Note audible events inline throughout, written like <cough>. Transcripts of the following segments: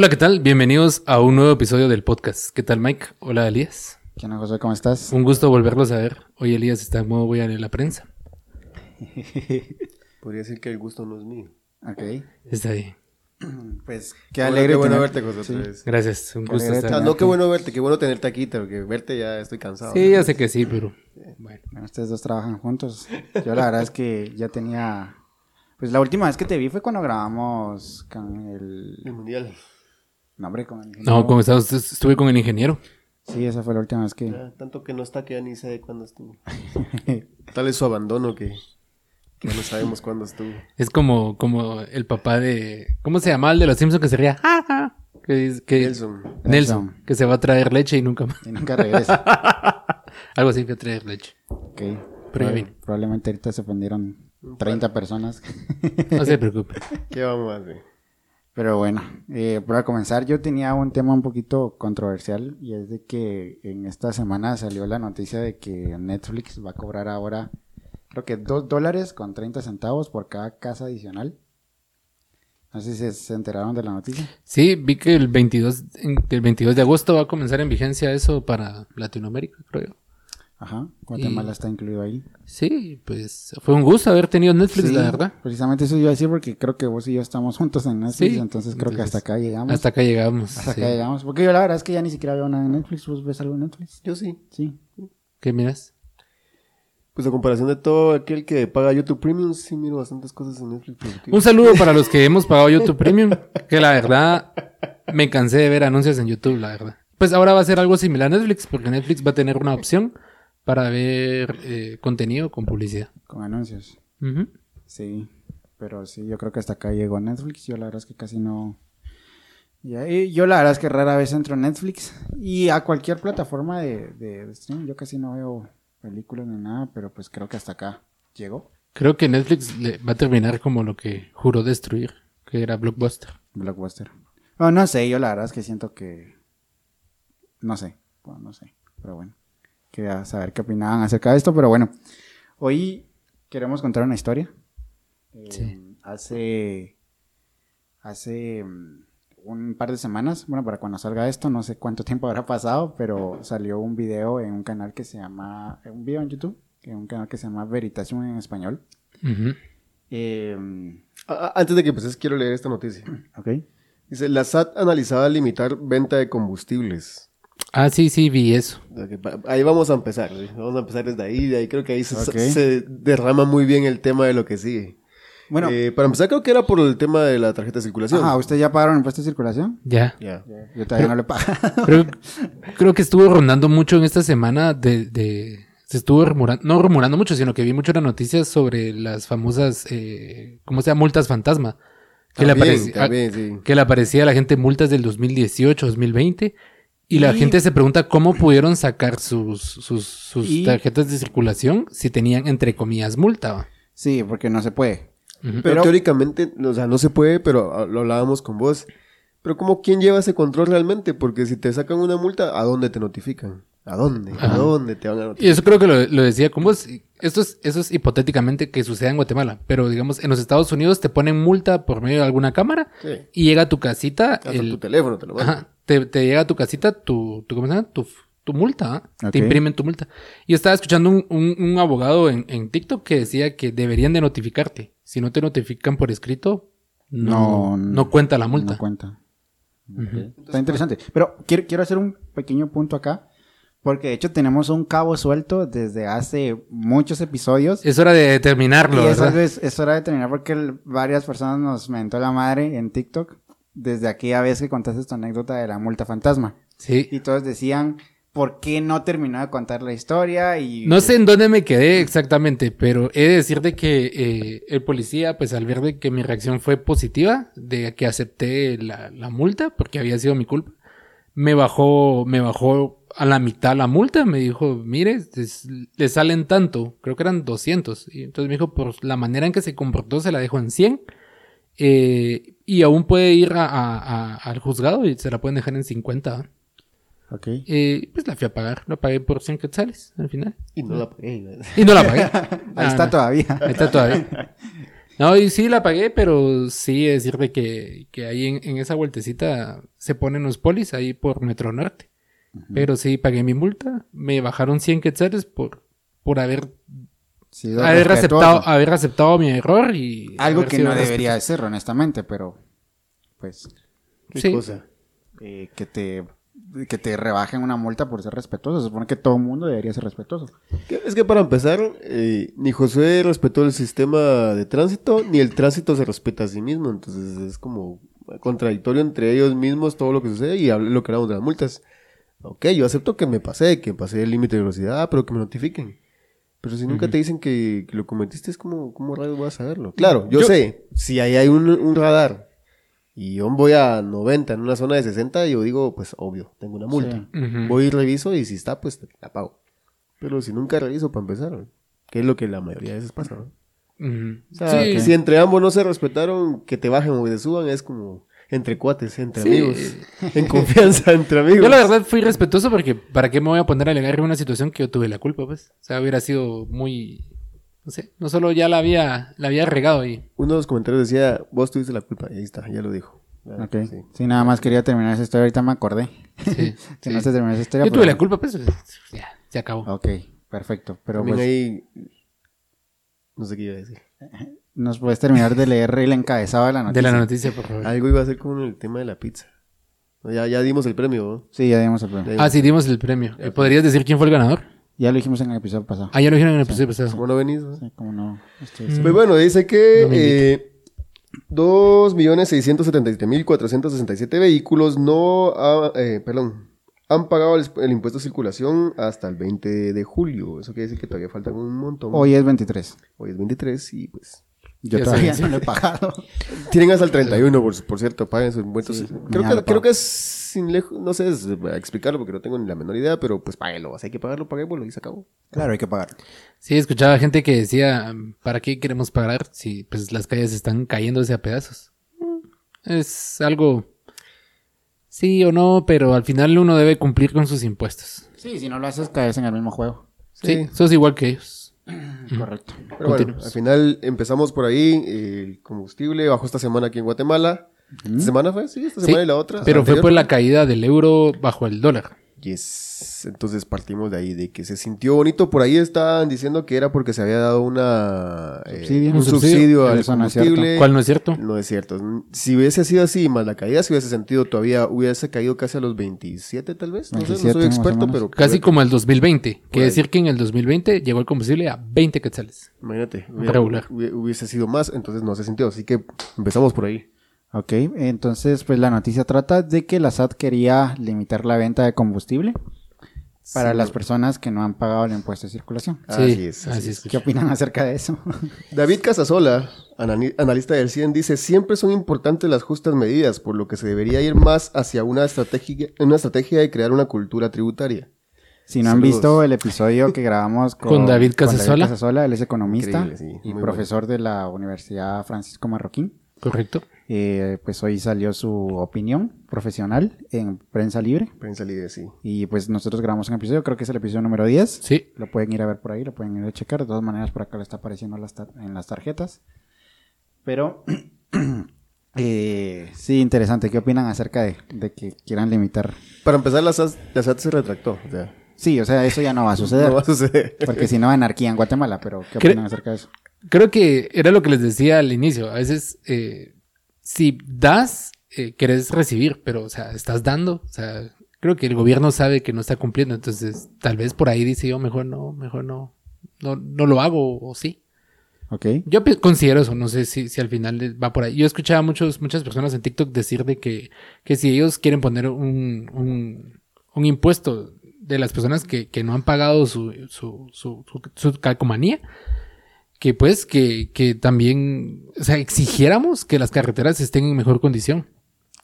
Hola, ¿qué tal? Bienvenidos a un nuevo episodio del podcast. ¿Qué tal, Mike? Hola, Elías. ¿Qué onda, José? ¿Cómo estás? Un gusto volverlos a ver. Hoy Elías está en modo voy a leer la prensa. <laughs> Podría decir que el gusto no es mío. Ok. Está ahí. <clears throat> Pues qué alegre Qué bueno verte, José, sí. otra vez. Gracias. Un Qué gusto Ah, no, qué bueno verte, qué bueno tenerte aquí, porque verte ya estoy cansado. Sí, ya sé que sí, pero bueno. Bueno, ustedes dos trabajan juntos. Yo la verdad es que ya tenía... Pues la última vez que te vi fue cuando grabamos con el... El mundial. Nombre con el... No, como estás, estuve con el ingeniero. Sí, esa fue la última vez que... Ya, tanto que no está que ya ni sé de cuándo estuvo. <laughs> Tal es su abandono que, no sabemos cuándo estuvo. Es como, como el papá de. ¿Cómo se llama el de los Simpsons que se ría? ¡Ja, ja! Que, Nelson. Nelson, Nelson. que se va a traer leche y nunca más. Y nunca regresa. <laughs> Algo así que traer leche. Ok. Pero. Probablemente ahorita se ofendieron 30 personas. No se preocupe. <laughs> ¿Qué vamos a hacer? Pero bueno, eh, para comenzar, yo tenía un tema un poquito controversial y es de que en esta semana salió la noticia de que Netflix va a cobrar ahora, creo que 2 dólares con 30 centavos por cada casa adicional. No sé si se, enteraron de la noticia. Sí, vi que el 22, en- que el 22 de agosto va a comenzar en vigencia eso para Latinoamérica, creo yo. Ajá, Guatemala Y- está incluido ahí. Sí, pues fue un gusto haber tenido Netflix, Sí, la verdad. Precisamente eso iba a decir porque creo que vos y yo estamos <laughs> juntos en Netflix, Sí, entonces creo que hasta acá llegamos. Hasta acá llegamos. Hasta sí. acá llegamos. Porque yo la verdad es que ya ni siquiera veo nada en Netflix. ¿Vos ves algo en Netflix? Yo sí. Sí. ¿Qué miras? Pues a comparación de todo aquel que paga YouTube Premium, sí miro bastantes cosas en Netflix. porque- Un saludo para los que hemos pagado YouTube Premium, que la verdad me cansé de ver anuncios en YouTube, la verdad. Pues ahora va a ser algo similar a Netflix, porque Netflix va a tener una opción para ver eh, contenido con publicidad. Con anuncios. Sí, pero sí, yo creo que hasta acá llegó Netflix. Yo la verdad es que casi no. Y yo la verdad es que rara vez entro en Netflix y a cualquier plataforma de, de, de streaming. Yo casi no veo películas ni nada, pero pues creo que hasta acá llegó Creo que Netflix le va a terminar como lo que juró destruir, que era Blockbuster. Blockbuster. No, no sé, yo la verdad es que siento que. No sé, bueno, no sé, pero bueno. Quería saber qué opinaban acerca de esto, pero bueno. Hoy queremos contar una historia. Eh, Sí. Hace. Hace mm, un par de semanas, bueno, para cuando salga esto, no sé cuánto <laughs> tiempo habrá pasado, pero salió un video en un canal que se llama. Un video en YouTube, en un canal que se llama Veritasium en español. Eh, ah, antes de que empieces, quiero leer esta noticia. ok. Dice, la SAT analizaba limitar venta de combustibles. Ah, sí, sí, vi eso. Ahí vamos a empezar. ¿sí? Vamos a empezar desde ahí. De ahí creo que ahí se, derrama muy bien el tema de lo que sigue. Bueno, Eh, para empezar, creo que era por el tema de la tarjeta de circulación. ajá, ¿ustedes ya pagaron impuesto de circulación? Ya. Ya. Yo todavía no le pago. Creo, <laughs> creo que estuvo rondando mucho en esta semana de... de- se estuvo rumorando, no rumorando mucho, sino que vi mucho las noticias sobre las famosas, eh, ¿cómo se llama? Multas fantasma. Que le, También, apareci- también, sí. que le aparecía a la gente multas del 2018, 2020. Y la Y- gente se pregunta cómo pudieron sacar sus, sus, sus Y- tarjetas de circulación si tenían, entre comillas, multa. Sí, porque no se puede. Pero, Pero- teóricamente, o sea, no se puede, pero ah, lo hablábamos con vos. Pero como quién lleva ese control realmente? Porque si te sacan una multa, ¿a dónde te notifican? ¿A dónde? ¿A dónde te van a Y notificar? eso creo que lo, lo decía con vos. Esto es, eso es hipotéticamente que suceda en Guatemala. Pero digamos, en los Estados Unidos te ponen multa por medio de alguna cámara Sí. y llega a tu casita. Hasta el- tu teléfono te lo mandan. Ajá, te, te llega a tu casita tu, tu, ¿cómo se llama? tu, tu multa, ¿ah? Te imprimen tu multa. Y estaba escuchando un, un- un abogado en, en TikTok que decía que deberían de notificarte. Si no te notifican por escrito, no, No, no cuenta la multa. No cuenta. Está interesante. Pero quiero, quiero hacer un pequeño punto acá. Porque de hecho tenemos un cabo suelto desde hace muchos episodios. Es hora de determinarlo, y es, ¿verdad? es, es hora de terminar porque el- varias personas nos mentó la madre en TikTok. Desde aquella vez que contaste tu anécdota de la multa fantasma. Sí. Y todos decían, ¿por qué no terminó de contar la historia? Y No sé en dónde me quedé exactamente, pero he de decir de que eh, el policía, pues al ver de que mi reacción fue positiva, de que acepté la, la multa, porque había sido mi culpa, me bajó, me bajó a la mitad la multa, me dijo, mire, le salen tanto, creo que eran 200, y entonces me dijo, por la manera en que se comportó, se la dejo en 100, eh, y aún puede ir a- a- a- al juzgado y se la pueden dejar en 50. ¿va? Ok. Eh, pues la fui a pagar, la pagué por 100 quetzales al final. Y no la pagué. Y no la pagué. <laughs> Ahí Ah, está no. todavía. Ahí está todavía. No, y sí la pagué, pero sí es decir que, que ahí en, en esa vueltecita se ponen los polis ahí por Metro Norte. Pero sí pagué mi multa, me bajaron 100 quetzales por, por haber, Haber, aceptado, haber aceptado mi error y... Algo que no debería de ser, honestamente, pero pues ¿Qué Sí. cosa? eh, que te que te rebajen una multa por ser respetuoso. Se supone que todo el mundo debería ser respetuoso. Es que para empezar, eh, ni Josué respetó el sistema de tránsito, ni el tránsito se respeta a sí mismo. Entonces es como contradictorio entre ellos mismos todo lo que sucede y lo que hablamos de las multas. Ok, yo acepto que me pasé, que pasé el límite de velocidad, pero que me notifiquen. Pero si nunca te dicen que, que lo cometiste, es como, ¿cómo rayos voy a saberlo? Claro, yo, Yo- sé, si ahí hay un, un radar y yo voy a 90 en una zona de 60, yo digo, pues obvio, tengo una multa. Sí. Voy y reviso y si está, pues la pago. Pero si nunca reviso para empezar, que es lo que la mayoría de veces pasa, ¿no? O sea, Sí, si entre ambos no se respetaron, que te bajen o que te suban, es como entre cuates, entre Sí. amigos, en confianza <laughs> entre amigos. Yo la verdad fui respetuoso porque ¿para qué me voy a poner a alegar en una situación que yo tuve la culpa, pues? O sea, hubiera sido muy... No sé, no solo ya la había, la había regado ahí. Uno de los comentarios decía, vos tuviste la culpa, y ahí está, ya lo dijo. Ok. sí. Sí. nada más quería terminar esa historia. Ahorita me acordé. Sí, <laughs> sí. no se terminó esa historia. Yo tuve pero- la culpa, pues ya, se acabó. Ok, perfecto. Pero También pues, ahí, no sé qué iba a decir. <laughs> nos puedes terminar de leer el encabezado de la noticia. De la noticia, por favor. Algo iba a ser con el tema de la pizza. Ya, ya dimos el premio, ¿no? Sí, ya dimos el premio. Ah, sí, dimos el premio. ¿Podrías decir quién fue el ganador? Ya lo dijimos en el episodio pasado. Ah, ya lo dijeron en el episodio pasado. ¿Cómo no venís? no? Sí, como no. Este, Mm. Pues bueno, dice que No eh, 2.677.467 vehículos no ha- eh, perdón, han pagado el, el impuesto de circulación hasta el 20 de julio. Eso quiere decir que todavía faltan un montón. Hoy es 23. Hoy es 23 y pues... Yo todavía sé. no lo he pagado. <laughs> Tienen hasta el 31, por, por cierto, paguen sus impuestos. Sí, creo, que, creo que es sin lejos, no sé es, eh, explicarlo porque no tengo ni la menor idea, pero pues páguenlo. Si hay que pagarlo, paguémoslo y se acabó. Claro, hay que pagarlo. Sí, escuchaba gente que decía, ¿para qué queremos pagar si pues las calles están cayéndose a pedazos? Mm, Es algo... Sí o no, pero al final uno debe cumplir con sus impuestos. Sí, si no lo haces, caes en el mismo juego. Sí, sos igual que ellos. Correcto. Pero bueno, al final empezamos por ahí. El combustible bajó esta semana aquí en Guatemala. ¿Esta semana fue? Sí, esta Sí, semana y la otra. Pero fue por la caída del euro bajo el dólar. Yes. Entonces partimos de ahí, de que se sintió bonito. Por ahí estaban diciendo que era porque se había dado una, eh, Subsidio. un Un subsidio, subsidio. al no combustible. ¿Cuál no es cierto? No es cierto. Si hubiese sido así, más la caída, si hubiese sentido todavía, hubiese caído casi a los 27 tal vez. No sé, no 27 soy experto, pero... Casi como el 2020. Por Quiere decir que en el 2020 llegó el combustible a 20 quetzales. Imagínate. hubiera- Regular. Hubiese sido más, entonces no se sintió. Así que empezamos por ahí. Ok, entonces pues la noticia trata de que la SAT quería limitar la venta de combustible para Sí, las personas que no han pagado el impuesto de circulación. Sí, Así es, así así es. ¿Qué opinan acerca de eso? <laughs> David Casasola, analista del CIEN, dice, siempre son importantes las justas medidas, por lo que se debería ir más hacia una estrategia, una estrategia de crear una cultura tributaria. Si no han visto el episodio que grabamos <laughs> con, Con David Casasola. Casasola, él es economista sí, y profesor de la Universidad Francisco Marroquín. Correcto. Eh, pues hoy salió su opinión profesional en Prensa Libre. Prensa libre, sí. Y pues nosotros grabamos un episodio, creo que es el episodio número 10. Sí. Lo pueden ir a ver por ahí, lo pueden ir a checar. De todas maneras, por acá le está apareciendo las en las tarjetas. Pero, <clears throat> eh, sí, interesante. ¿Qué opinan acerca de, de que quieran limitar? Para empezar, la SAT, la SAT se retractó. O sea, Sí, o sea, eso ya no va a <laughs> suceder. no va a suceder. Porque si no, anarquía en Guatemala. Pero, ¿qué opinan acerca de eso? Creo que era lo que les decía al inicio. A veces, eh, si das, eh, querés recibir, pero, o sea, estás dando. O sea, creo que el gobierno sabe que no está cumpliendo. Entonces, tal vez por ahí dice yo, mejor no, mejor no, no, no lo hago o sí. Ok. Yo considero eso, no sé si, si al final va por ahí. Yo escuchaba a muchos, muchas personas en TikTok decir de que, que si ellos quieren poner un, un, un impuesto de las personas que, que no han pagado su, su, su, su, su calcomanía, que pues que, que también, o sea, exigiéramos que las carreteras estén en mejor condición.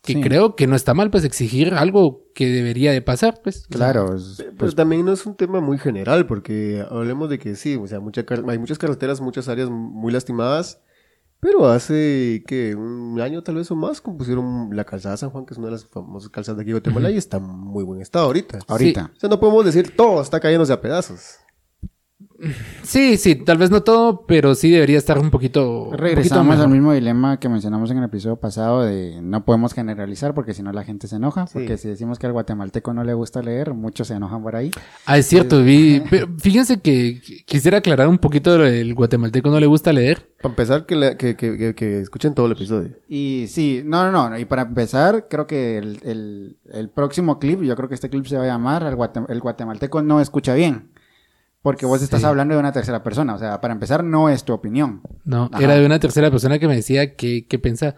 Que Sí. creo que no está mal, pues exigir algo que debería de pasar, pues. Claro. es- Pero pues, también no es un tema muy general, porque hablemos de que sí, o sea, mucha hay muchas carreteras, muchas áreas muy lastimadas, pero hace que un año tal vez o más compusieron la calzada San Juan, que es una de las famosas calzadas de aquí de Guatemala, y está en muy buen estado ahorita. ahorita. O sea, no podemos decir todo está cayéndose a pedazos. Sí, sí, tal vez no todo, pero sí debería estar un poquito. un Regresamos poquito al mismo dilema que mencionamos en el episodio pasado de no podemos generalizar porque si no la gente se enoja. Porque si decimos que al guatemalteco no le gusta leer, muchos se enojan por ahí. Ah, es cierto, vi. pero <laughs> Fíjense que quisiera aclarar un poquito lo del guatemalteco no le gusta leer. Para empezar, que, la- que, que, que, que escuchen todo el episodio. Y sí, no, no, no. Y para empezar, creo que el, el- el próximo clip, yo creo que este clip se va a llamar el guatemalteco no escucha bien. Porque vos estás Sí. hablando de una tercera persona. O sea, para empezar, no es tu opinión. No, Ajá. era de una tercera persona que me decía que, que pensaba.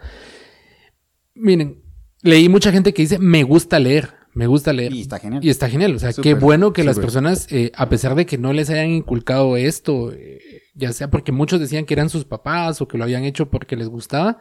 Miren, leí mucha gente que dice, me gusta leer, me gusta leer. Y está genial. Y está genial. O sea, qué bueno que las personas, eh, a pesar de que no les hayan inculcado esto, eh, ya sea porque muchos decían que eran sus papás o que lo habían hecho porque les gustaba,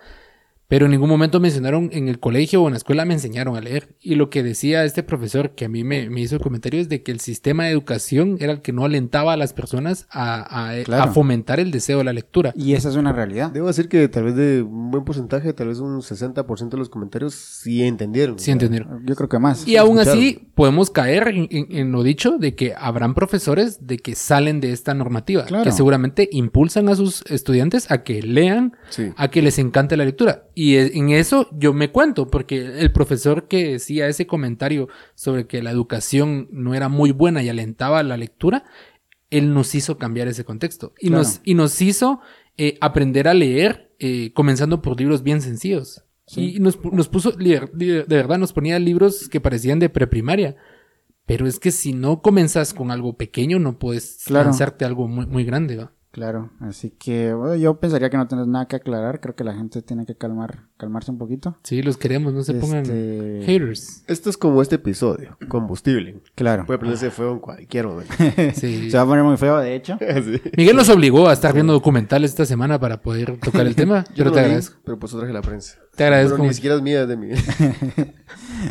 pero en ningún momento mencionaron en el colegio o en la escuela me enseñaron a leer. Y lo que decía este profesor que a mí me, me hizo el comentario es de que el sistema de educación era el que no alentaba a las personas a, a- Claro. a fomentar el deseo de la lectura. Y esa es una realidad. Debo decir que tal vez de un buen porcentaje, tal vez un 60% de los comentarios sí entendieron. Sí entendieron. Yo creo que más. Y aún escucharon. así podemos caer en, en- en lo dicho de que habrán profesores de que salen de esta normativa, Claro. que seguramente impulsan a sus estudiantes a que lean, Sí. a que les encante la lectura. Y e- en eso yo me cuento, porque el profesor que decía ese comentario sobre que la educación no era muy buena y alentaba la lectura, él nos hizo cambiar ese contexto y, Claro. nos, y nos hizo eh, aprender a leer eh, comenzando por libros bien sencillos. Sí. Y nos, nos puso, de verdad, nos ponía libros que parecían de preprimaria. Pero es que si no comenzas con algo pequeño, no puedes Claro. lanzarte algo muy, muy grande, ¿va? Claro, así que bueno, yo pensaría que no tienes nada que aclarar. Creo que la gente tiene que calmar, calmarse un poquito. Sí, los queremos, no se pongan Este, haters. Esto es como este episodio, combustible. Claro. Puede prenderse fuego en cualquier momento. <laughs> Sí. Se va a poner muy feo, de hecho. <laughs> Sí. Miguel nos obligó a estar viendo documentales esta semana para poder tocar el <laughs> tema. Yo no te lo vi, agradezco. Pero pues traje la prensa. Te agradezco Pero ni siquiera es mía, es de mí.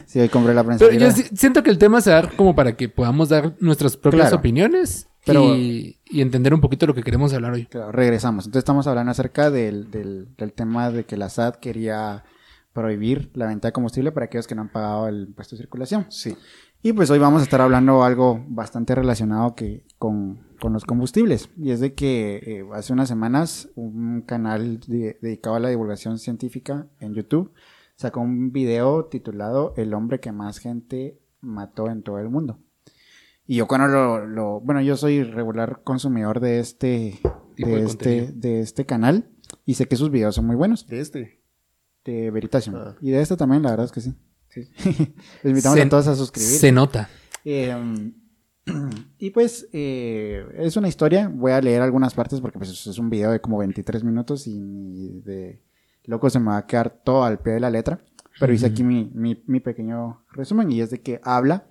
Sí, hoy compré la prensa. Pero yo siento que el tema se da como para que podamos dar nuestras propias Claro. opiniones Pero- y, y entender un poquito lo que queremos hablar hoy. claro, regresamos. Entonces estamos hablando acerca del, del, del tema de que la SAT quería prohibir la venta de combustible para aquellos que no han pagado el impuesto de circulación. Sí. Y pues hoy vamos a estar hablando algo bastante relacionado que con, con los combustibles. Y es de que eh, hace unas semanas un canal de- dedicado a la divulgación científica en YouTube sacó un video titulado El hombre que más gente mató en todo el mundo. Y yo cuando lo, lo- bueno, yo soy regular consumidor de este, de de este, de este canal y sé que sus videos son muy buenos De este. de Veritasium. Ah. Y de este también, la verdad es que sí. <laughs> Les invitamos Se- a todos a suscribirse. Se nota. Eh, <clears throat> y pues eh, es una historia, voy a leer algunas partes porque pues, es un video de como 23 minutos y de loco se me va a quedar todo al pie de la letra. Pero hice aquí mi, mi- mi pequeño resumen y es de que habla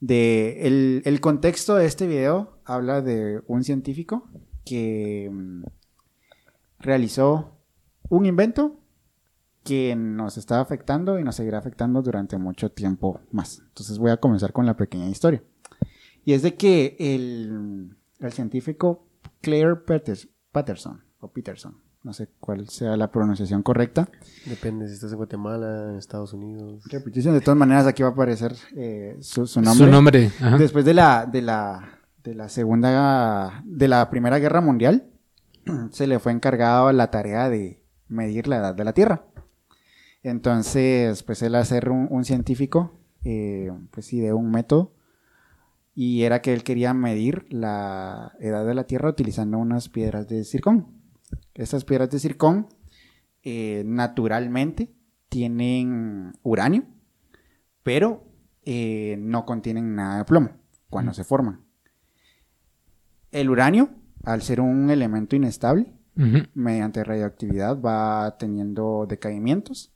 de el, contexto de este video, habla de un científico que mm, realizó un invento que nos está afectando y nos seguirá afectando durante mucho tiempo más. Entonces voy a comenzar con la pequeña historia. Y es de que el, el científico Claire Patterson, o Peterson, no sé cuál sea la pronunciación correcta. Depende si estás en Guatemala, en Estados Unidos. Repetición, de todas maneras aquí va a aparecer eh, su, su nombre. Su nombre. ajá. Después de la, de la, de la segunda, de la primera guerra mundial, <clears throat> se le fue encargado la tarea de medir la edad de la Tierra. Entonces, pues él ser un, un científico, eh, pues sí, de un método, y era que él quería medir la edad de la Tierra utilizando unas piedras de circón. Estas piedras de circón, eh, naturalmente, tienen uranio, pero eh, no contienen nada de plomo cuando se forman. El uranio, al ser un elemento inestable, mediante radioactividad va teniendo decaimientos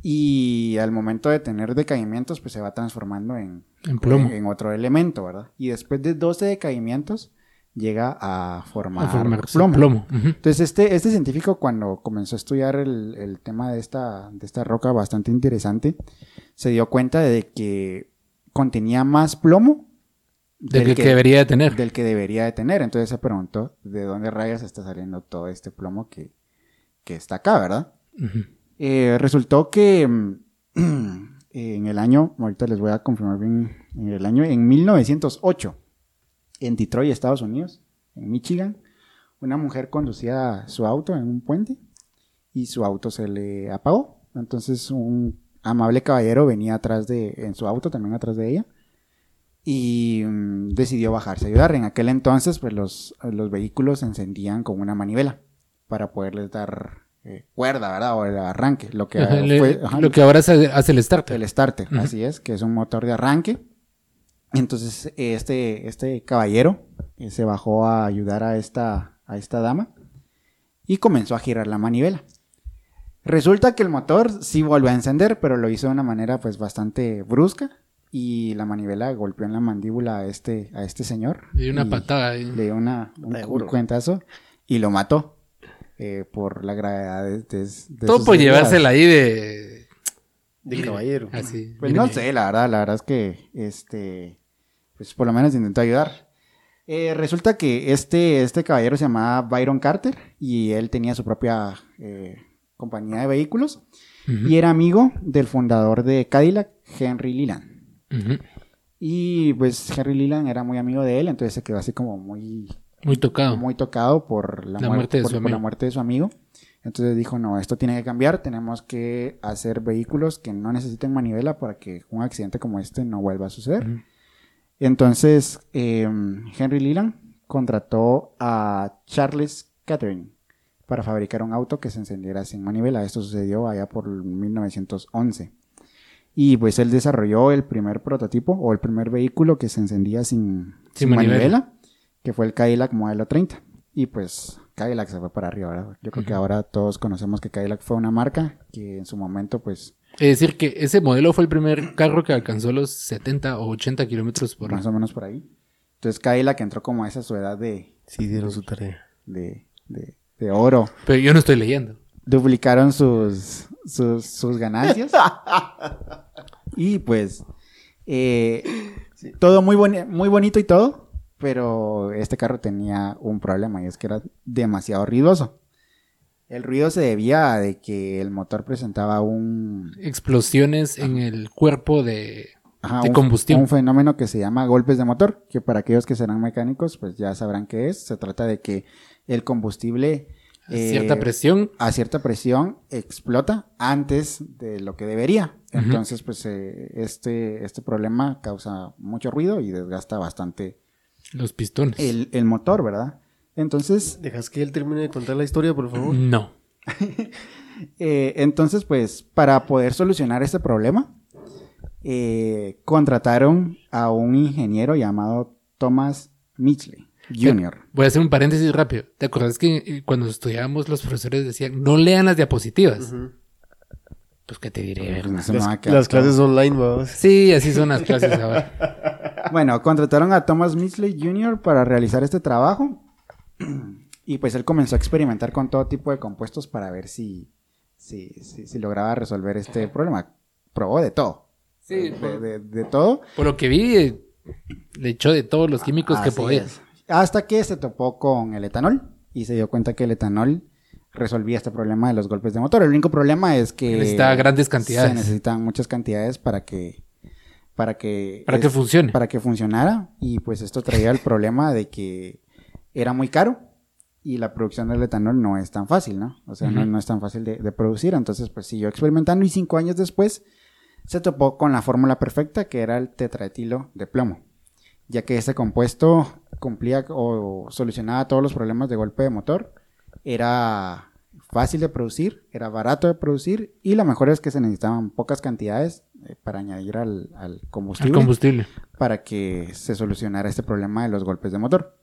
y al momento de tener decaimientos pues se va transformando en, En plomo. en otro elemento, ¿verdad? Y después de 12 decaimientos llega a formar, A formar plomo. Entonces, este, este científico, cuando comenzó a estudiar el, el tema de esta, de esta roca bastante interesante, se dio cuenta de que contenía más plomo Del que, debería de tener. del que debería de tener. Entonces se preguntó de dónde rayas está saliendo todo este plomo que, que está acá, ¿verdad? Eh, resultó que mm, <clears throat> en el año, ahorita les voy a confirmar bien, en el año, en 1908, en Detroit, Estados Unidos, en Michigan, una mujer conducía su auto en un puente y su auto se le apagó. Entonces un amable caballero venía atrás de, en su auto, también atrás de ella, y mm, decidió bajarse a ayudar. En aquel entonces, pues los, los vehículos se encendían con una manivela para poderles dar eh, cuerda, ¿verdad? O el arranque. Lo que, Ajá, le- fue- ajá, lo que ahora hace, hace el starter. el starter, Ujú. así es, que es un motor de arranque. Entonces, este, este caballero eh, se bajó a ayudar a esta, a esta dama y comenzó a girar la manivela. Resulta que el motor sí volvió a encender, pero lo hizo de una manera pues bastante brusca y la manivela golpeó en la mandíbula a este, a este señor. Le dio una y patada ahí. Le dio una, un, cuentazo y lo mató eh, por la gravedad de, de- de Todo por llevársela ahí de... De caballero. Así. Pues no sé, la verdad, la verdad es que, este, pues por lo menos intentó ayudar. Eh, resulta que este, este caballero se llamaba Byron Carter y él tenía su propia eh, compañía de vehículos Ujú, y era amigo del fundador de Cadillac, Henry Leland. ujú. Y pues Henry Leland era muy amigo de él, entonces se quedó así como muy, Muy tocado. muy tocado por la, La muer- muerte de por- su por la amigo. muerte de su amigo. Entonces dijo, no, esto tiene que cambiar, tenemos que hacer vehículos que no necesiten manivela para que un accidente como este no vuelva a suceder. Entonces, eh, Henry Leland contrató a Charles Catherine para fabricar un auto que se encendiera sin manivela. Esto sucedió allá por 1911. Y pues él desarrolló el primer prototipo o el primer vehículo que se encendía sin, sin manivela. manivela, que fue el Cadillac Modelo 30. Y pues Cadillac se fue para arriba, ¿verdad? Yo creo que ahora todos conocemos que Cadillac fue una marca que en su momento pues Es decir, que ese modelo fue el primer carro que alcanzó los 70 o 80 kilómetros por más o menos por ahí. Entonces Cadillac entró como a esa su edad de, Sí, dieron su tarea. de, de, de oro. Pero yo no estoy leyendo. Duplicaron sus, sus, sus ganancias. <laughs> y pues, eh, todo muy, boni- muy bonito y todo, pero este carro tenía un problema y es que era demasiado ruidoso. El ruido se debía a de que el motor presentaba un, Explosiones en el cuerpo de... ajá, De un- combustión. un fenómeno que se llama golpes de motor, que para aquellos que serán mecánicos, pues ya sabrán qué es. Se trata de que el combustible... a cierta eh, presión. a cierta presión explota antes de lo que debería. Entonces, pues eh, este, este problema causa mucho ruido y desgasta bastante Los pistones. el, el motor, ¿verdad? Entonces, ¿Dejas que él termine de contar la historia, por favor? No. <laughs> eh, entonces, pues, para poder solucionar este problema, eh, contrataron a un ingeniero llamado Thomas Mitchley Jr. Voy a hacer un paréntesis rápido. ¿Te acuerdas que eh, cuando estudiábamos los profesores decían, no lean las diapositivas? Pues, ¿qué te diré? Pues, Las, clases online, vamos. Sí, así son las clases ahora. <laughs> Bueno, contrataron a Thomas Mitchley Jr. para realizar este trabajo. Y pues él comenzó a experimentar con todo tipo de compuestos para ver si, si, si, si lograba resolver este problema. Probó de todo. Sí, De, de todo. por lo que vi, eh, le echó de todos los químicos que podía. es. Hasta que se topó con el etanol y se dio cuenta que el etanol resolvía este problema de los golpes de motor. El único problema es que Necesitaba grandes cantidades. Se necesitan muchas cantidades para que para que Para que funcione. para que funcionara y pues esto traía el problema de que era muy caro y la producción del etanol no es tan fácil, ¿no? O sea, no, no es tan fácil de, de producir. Entonces, pues siguió experimentando y cinco años después se topó con la fórmula perfecta que era el tetraetilo de plomo, ya que este compuesto cumplía o solucionaba todos los problemas de golpe de motor, era fácil de producir, era barato de producir y lo mejor es que se necesitaban pocas cantidades para añadir al, al Al combustible para que se solucionara este problema de los golpes de motor.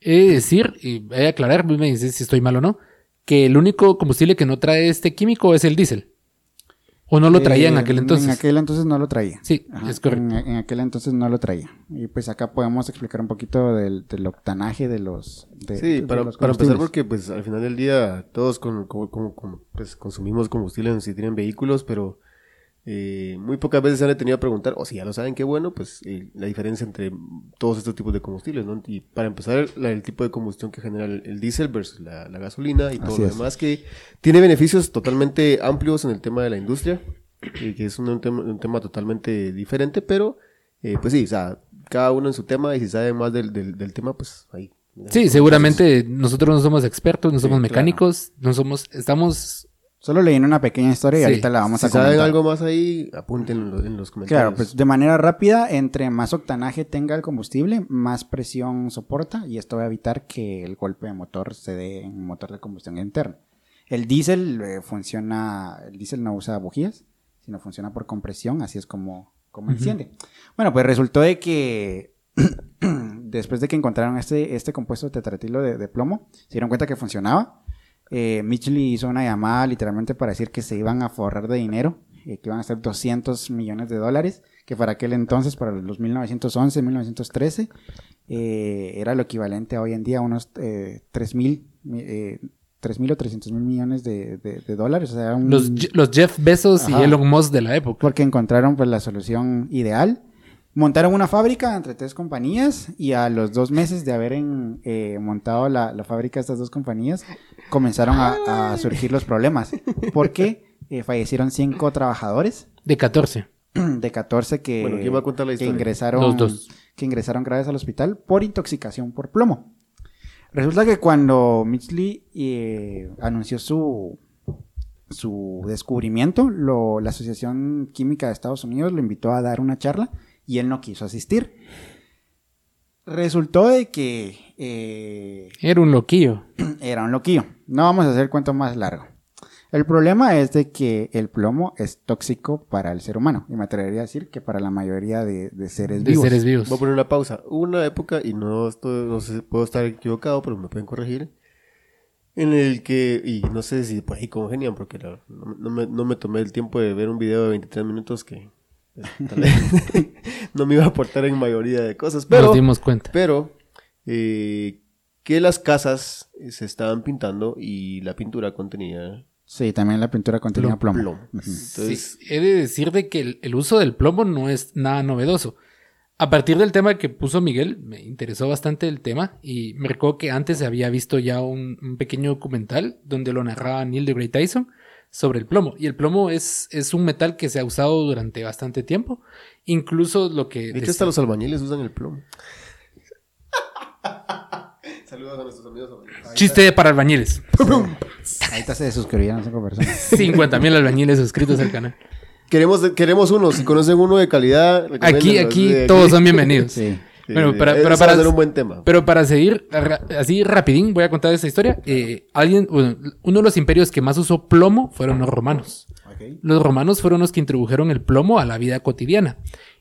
He de decir, y voy a aclarar, me dices si estoy mal o no, que el único combustible que no trae este químico es el diésel. O no lo traía en Eh, aquel entonces. En aquel entonces no lo traía. Sí, Ajá, es correcto. En, en aquel entonces no lo traía. Y pues acá podemos explicar un poquito del, del octanaje de los. de- Sí, de para, los para empezar, porque pues al final del día todos con, como- como, pues, consumimos combustible si tienen vehículos, pero eh, muy pocas veces se han detenido a preguntar, o si ya lo saben, qué bueno, pues eh, la diferencia entre todos estos tipos de combustibles, ¿no? Y para empezar, la- el tipo de combustión que genera el, el diésel versus la, la gasolina y todo Así lo es. demás, que tiene beneficios totalmente amplios en el tema de la industria, y que es un, un tema, un tema totalmente diferente, pero eh, pues sí, o sea, cada uno en su tema, y si sabe más del, del, del tema, pues ahí Sí, seguramente nosotros no somos expertos, no somos mecánicos, no somos, estamos... Solo leí una pequeña historia y Sí. ahorita la vamos Si a saben comentar. algo más ahí, apúntenlo en los, en los comentarios. Claro, pues de manera rápida, entre más octanaje tenga el combustible, más presión soporta y esto va a evitar que el golpe de motor se dé en un motor de combustión interna. El diésel eh, funciona, el diésel no usa bujías, sino funciona por compresión, así es como, como enciende. Bueno, pues resultó de que <clears throat> después de que encontraron este, este compuesto tetratilo de, de plomo, se dieron cuenta que funcionaba. Eh, Michelin hizo una llamada literalmente para decir que se iban a forrar de dinero, eh, que iban a ser 200 millones de dólares, que para aquel entonces, para los 1911, 1913, eh, era lo equivalente a hoy en día a unos eh, 3 mil, eh, 3 mil o 300 mil millones de, de- de dólares. O sea, un- Los, Je- los Jeff Bezos y. Elon Musk de la época. porque encontraron pues la solución ideal. Montaron una fábrica entre tres compañías y a los dos meses de haber en- eh, montado la, la fábrica de estas dos compañías comenzaron a, a surgir los problemas porque eh, fallecieron cinco trabajadores De 14. <clears throat> de 14 que, Bueno, ¿quién va a contar la que ingresaron Los dos. que ingresaron graves al hospital por intoxicación por plomo. Resulta que cuando Mitchley eh, anunció su su descubrimiento, lo- la Asociación Química de Estados Unidos lo invitó a dar una charla y él no quiso asistir. Resultó de que eh, Era un loquillo. <clears throat> era un loquillo. No vamos a hacer el cuento más largo. El problema es de que el plomo es tóxico para el ser humano. Y me atrevería a decir que para la mayoría de, de seres De vivos. seres vivos. Voy a poner una pausa. Hubo una época, y no, estoy, no sé, puedo estar equivocado, pero me pueden corregir, en el que, y no sé si por ahí congenian, porque la- no, no me, no me tomé el tiempo de ver un video de 23 minutos que pues, <laughs> tal vez <laughs> no me iba a aportar en mayoría de cosas, pero, Nos dimos cuenta. pero eh, que las casas eh, se estaban pintando y la pintura contenía Sí, también la pintura contenía plomo. Entonces, Sí, he de decir de que el, el uso del plomo no es nada novedoso. A partir del tema que puso Miguel, me interesó bastante el tema y me recuerdo que antes había visto ya un, un pequeño documental donde lo narraba Neil deGrasse Tyson sobre el plomo. Y el plomo es, es un metal que se ha usado durante bastante tiempo. Incluso lo que... de hecho, hasta los albañiles usan el plomo. Saludos a nuestros amigos albañiles. Chiste para albañiles. Ahorita se suscribieron cinco personas. 50 mil albañiles suscritos al canal. Queremos, queremos uno. Si conocen uno de calidad, Aquí, aquí todos son bienvenidos. Sí. Sí, Bueno, para- para- a ser un buen tema. Pero para seguir así rapidín, voy a contar esta historia. Eh, alguien, uno de los imperios que más usó plomo fueron los romanos. Los romanos fueron los que introdujeron el plomo a la vida cotidiana.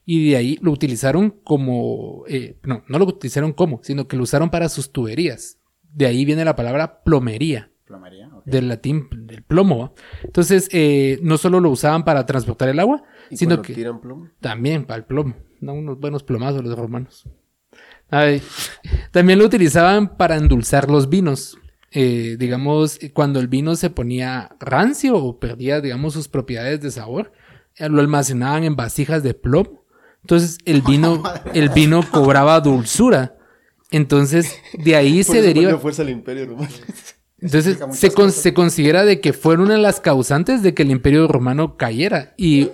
Y de ahí lo utilizaron como... eh, no, no lo utilizaron como, sino que lo usaron para sus tuberías. De ahí viene la palabra plomería Plomería, del latín del plomo. Entonces, eh, no solo lo usaban para transportar el agua, ¿Y sino que tiran plomo? también para el plomo. No, unos buenos plomazos los romanos. Ay, también lo utilizaban para endulzar los vinos. Eh, digamos, cuando el vino se ponía rancio o perdía, digamos, sus propiedades de sabor, eh, lo almacenaban en vasijas de plomo. Entonces, el <laughs> vino, el vino cobraba dulzura. Entonces, de ahí Por se eso deriva. fuerza el imperio romano. Entonces se, con- se considera de que fueron una de las causantes de que el imperio romano cayera. Y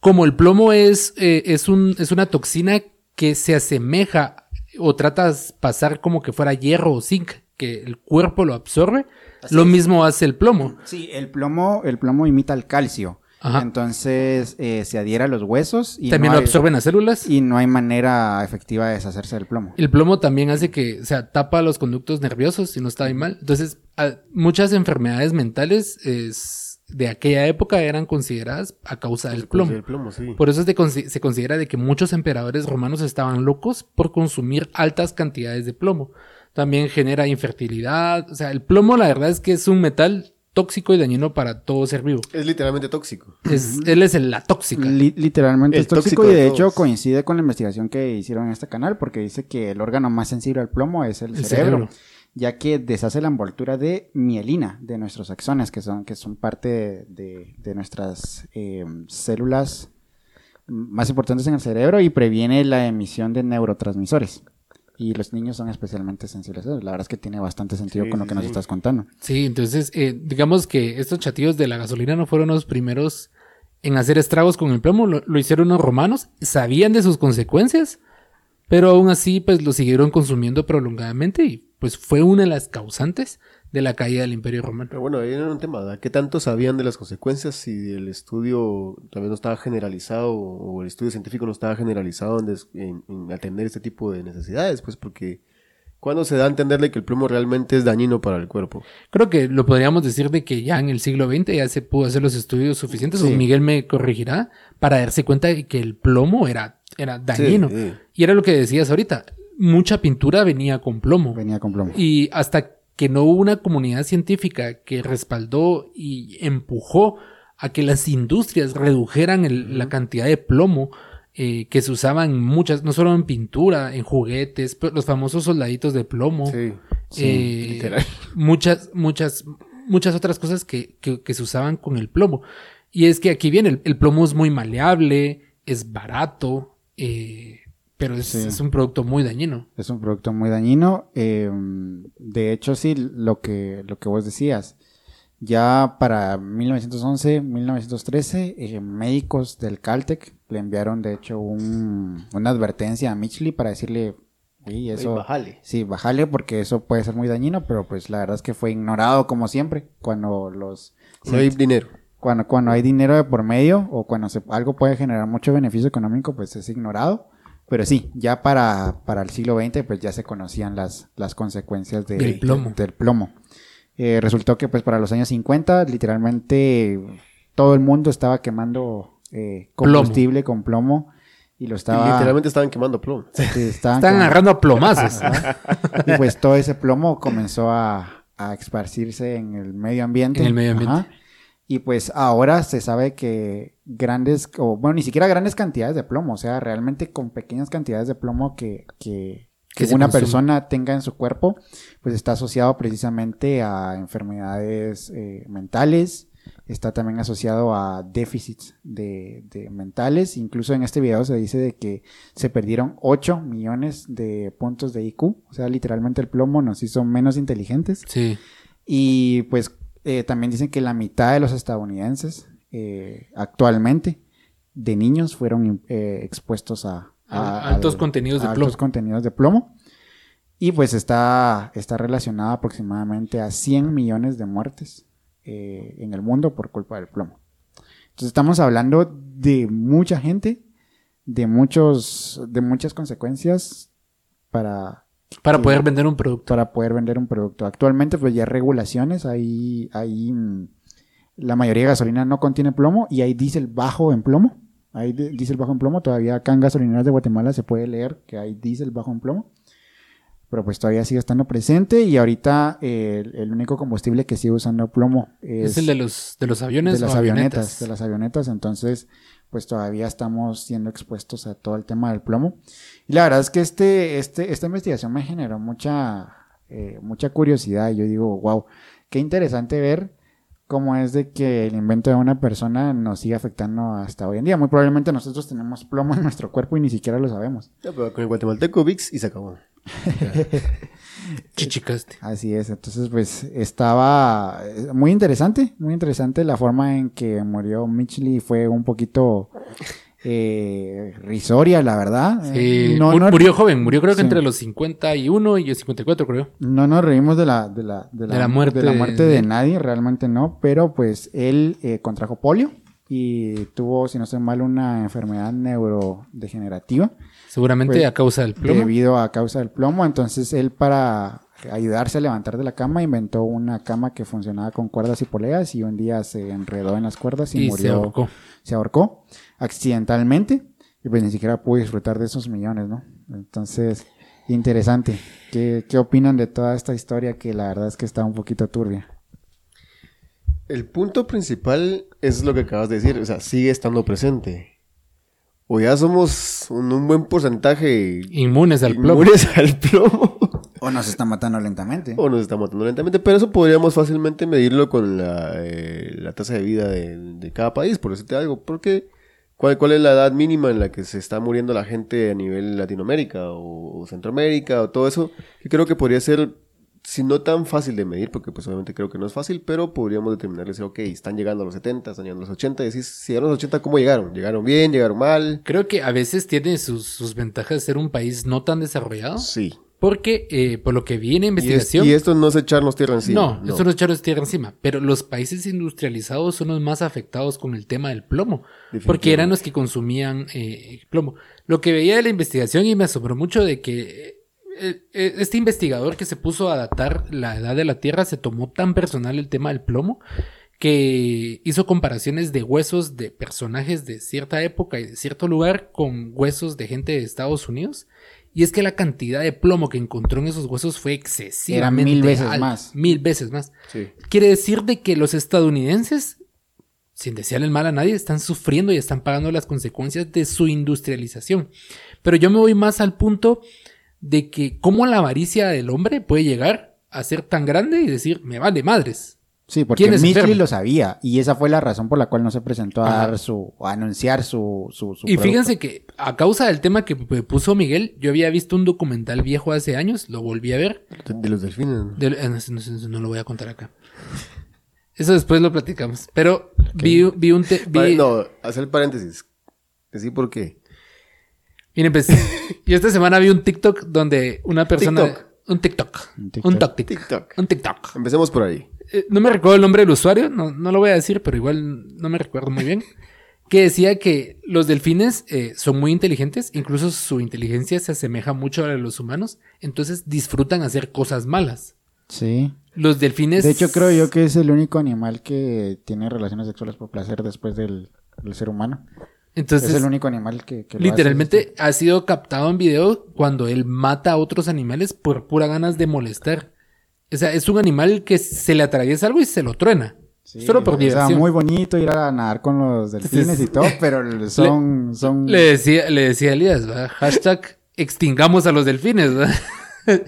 como el plomo es, eh, es, un, es una toxina que se asemeja o tratas pasar como que fuera hierro o zinc, que el cuerpo lo absorbe, lo mismo hace el plomo. Sí, el plomo, el plomo imita el calcio. Ajá. Entonces eh, se adhiere a los huesos y, También no lo absorben las células. y no hay manera efectiva de deshacerse del plomo. El plomo también hace que, o sea, tapa los conductos nerviosos si no está bien mal. Entonces, a- muchas enfermedades mentales es, de aquella época eran consideradas a causa del plomo. El plomo, sí. Por eso se, se considera de que muchos emperadores romanos estaban locos por consumir altas cantidades de plomo. También genera infertilidad. O sea, el plomo la verdad es que es un metal tóxico y dañino para todo ser vivo. Es literalmente tóxico. Es, él es el- la tóxica. Li- literalmente El es tóxico, tóxico y de de todos. hecho coincide con la investigación que hicieron en este canal porque dice que el órgano más sensible al plomo es el, El cerebro, cerebro. ya que deshace la envoltura de mielina de nuestros axones que son, que son parte de, de nuestras eh, células más importantes en el cerebro y previene la emisión de neurotransmisores. Y los niños son especialmente sensibles. La verdad es que tiene bastante sentido Sí, con lo sí, que nos estás contando. Sí, entonces, eh, digamos que estos chatillos de la gasolina no fueron los primeros en hacer estragos con el plomo. Lo, lo hicieron los romanos, sabían de sus consecuencias, pero aún así, pues lo siguieron consumiendo prolongadamente y pues fue una de las causantes de la caída del Imperio Romano. Pero bueno, ahí era un tema, ¿verdad? ¿qué tanto sabían de las consecuencias si el estudio tal vez no estaba generalizado o el estudio científico no estaba generalizado en, des- en- en atender este tipo de necesidades? Pues porque cuando se da a entenderle que el plomo realmente es dañino para el cuerpo. Creo que lo podríamos decir de que ya en el siglo XX ya se pudo hacer los estudios suficientes, Sí. o Miguel me corregirá, para darse cuenta de que el plomo era, era dañino. Sí, sí. Y era lo que decías ahorita, mucha pintura venía con plomo. Venía con plomo. Y hasta que no hubo una comunidad científica que respaldó y empujó a que las industrias redujeran el- la cantidad de plomo eh, que se usaban muchas, no solo en pintura, en juguetes, pero los famosos soldaditos de plomo. Sí. eh, literal. Muchas, muchas, muchas otras cosas que, que- que se usaban con el plomo. Y es que aquí viene, el, el plomo es muy maleable, es barato, eh, pero es, Sí. es un producto muy dañino. Es un producto muy dañino. eh, de hecho, sí, lo que, lo que vos decías. Ya para 1911, 1913, eh, médicos del Caltech le enviaron, de hecho, un- una advertencia a Mitchley para decirle, "Oye, eso, bajale. sí, bájale porque eso puede ser muy dañino, pero pues la verdad es que fue ignorado como siempre cuando los No hay dinero. cuando, cuando hay dinero de por medio o cuando se- algo puede generar mucho beneficio económico, pues es ignorado. Pero sí, ya para, para el siglo XX, pues ya se conocían las, las consecuencias de- Del plomo. del plomo. Eh, resultó que pues para los años 50, literalmente todo el mundo estaba quemando eh, combustible con plomo y lo Y estaba... literalmente estaban quemando plomo. estaban Están quemando- agarrando a plomazos. <laughs> y pues todo ese plomo comenzó a, a esparcirse en el medio ambiente. En el medio ambiente. Y pues ahora se sabe que grandes, o bueno, ni siquiera grandes cantidades de plomo, o sea, realmente con pequeñas cantidades de plomo que, que, Que una consume. persona tenga en su cuerpo, pues está asociado precisamente a enfermedades eh, mentales, está también asociado a déficits de, de mentales, incluso en este video se dice de que se perdieron 8 millones de puntos de IQ, o sea, literalmente el plomo nos hizo menos inteligentes. Sí. Y pues eh, también dicen que la mitad de los estadounidenses eh, actualmente de niños fueron eh, expuestos a, A altos contenidos de a plomo. altos contenidos de plomo. Y pues está, está relacionada aproximadamente a 100 millones de muertes en el mundo por culpa del plomo. Entonces estamos hablando de mucha gente, de muchos, de muchas consecuencias para Para Sí. poder vender un producto. para poder vender un producto. Actualmente pues ya hay regulaciones, hay, hay mm, la mayoría de gasolina no contiene plomo y hay diésel bajo en plomo. Hay di- diésel bajo en plomo, todavía acá en gasolineras de Guatemala se puede leer que hay diésel bajo en plomo. Pero pues todavía sigue estando presente y ahorita eh, el, el único combustible que sigue usando plomo es, Es, el de los, de los aviones de las avionetas, avionetas. de las avionetas, entonces pues todavía estamos siendo expuestos a todo el tema del plomo. Y la verdad es que este, este, esta investigación me generó mucha, eh, mucha curiosidad. Yo digo, wow, qué interesante ver cómo es de que el invento de una persona nos sigue afectando hasta hoy en día. Muy probablemente nosotros tenemos plomo en nuestro cuerpo y ni siquiera lo sabemos. Ya, pero con el guatemalteco VIX y se acabó. <laughs> Chichicaste. Así es, entonces pues estaba eh, muy interesante, muy interesante la forma en que murió Mitchley fue un poquito eh, risoria, la verdad. Sí, Eh, no, mu- no- murió joven, murió creo que Sí. entre los 51 y los 54 creo. No nos reímos de la, de la, de la, De la muerte de la muerte de de- nadie, realmente no, pero pues él eh, contrajo polio y tuvo, si no estoy mal, una enfermedad neurodegenerativa Seguramente Pues, a causa del plomo. debido a causa del plomo. Entonces él para ayudarse a levantar de la cama inventó una cama que funcionaba con cuerdas y poleas y un día se enredó en las cuerdas y, y se murió, ahorcó. se ahorcó accidentalmente y pues ni siquiera pudo disfrutar de esos millones, ¿no? Entonces, interesante. ¿Qué, qué opinan de toda esta historia que la verdad es que está un poquito turbia? El punto principal es lo que acabas de decir, o sea, sigue estando presente. O ya somos un, un buen porcentaje Inmunes al plomo. inmunes <laughs> al plomo, O nos está matando lentamente. o nos está matando lentamente, pero eso podríamos fácilmente medirlo con la, eh, la tasa de vida de, de cada país, por decirte algo, porque ¿cuál, ¿cuál es la edad mínima en la que se está muriendo la gente a nivel Latinoamérica o, o Centroamérica o todo eso? Que creo que podría ser, si no tan fácil de medir, porque pues obviamente creo que no es fácil, pero podríamos determinar, decir, ok, están llegando a los 70, están llegando a los 80, y decís, si llegaron a los 80, ¿cómo llegaron? ¿Llegaron bien? ¿Llegaron mal? Creo que a veces tiene sus, sus ventajas ser un país no tan desarrollado. Sí. Porque, eh, por lo que vi en Y, es- investigación... y esto no es echarnos tierra encima. no, esto no es echarnos tierra encima. Pero los países industrializados son los más afectados con el tema del plomo. Porque eran los que consumían eh, plomo. Lo que veía de la investigación y me asombró mucho de que eh, este investigador que se puso a datar la edad de la Tierra se tomó tan personal el tema del plomo que hizo comparaciones de huesos de personajes de cierta época y de cierto lugar con huesos de gente de Estados Unidos. Y es que la cantidad de plomo que encontró en esos huesos fue excesivamente mil veces más. Mil veces más. Sí. Quiere decir de que los estadounidenses, sin desearle el mal a nadie, están sufriendo y están pagando las consecuencias de su industrialización. Pero yo me voy más al punto de que cómo la avaricia del hombre puede llegar a ser tan grande y decir, me vale madres. Sí, porque ¿Quién es Mitchell lo sabía y esa fue la razón por la cual no se presentó a Ajá. dar su, a anunciar su, su, su Y producto. fíjense que a causa del tema que p- puso Miguel, yo había visto un documental viejo hace años, lo volví a ver. De, de los delfines. ¿no? de- no, no, no, no lo voy a contar acá. Eso después lo platicamos. Pero vi, vi un... te- vi- Vale, No, hacer el paréntesis. Decí por qué. Miren, pues, <laughs> yo esta semana vi un TikTok donde una persona... TikTok. Un TikTok. Un Un TikTok. TikTok. TikTok. Un TikTok. Empecemos por ahí. Eh, no me recuerdo el nombre del usuario, no, no lo voy a decir, pero igual no me recuerdo muy bien. Que decía que los delfines eh, son muy inteligentes, incluso su inteligencia se asemeja mucho a la de los humanos, entonces disfrutan hacer cosas malas. Sí. Los delfines... De hecho, creo yo que es el único animal que tiene relaciones sexuales por placer después del, del ser humano. Entonces, es el único animal que, que lo literalmente ha sido captado en video cuando él mata a otros animales por pura ganas de molestar. O sea, es un animal que se le atraviesa algo y se lo truena. Sí, solo por O sea, diversión. muy bonito ir a nadar con los delfines y todo, pero <laughs> son... son... Le decía, le decía Elías, ¿verdad? hashtag extingamos a los delfines. ¿verdad? <laughs>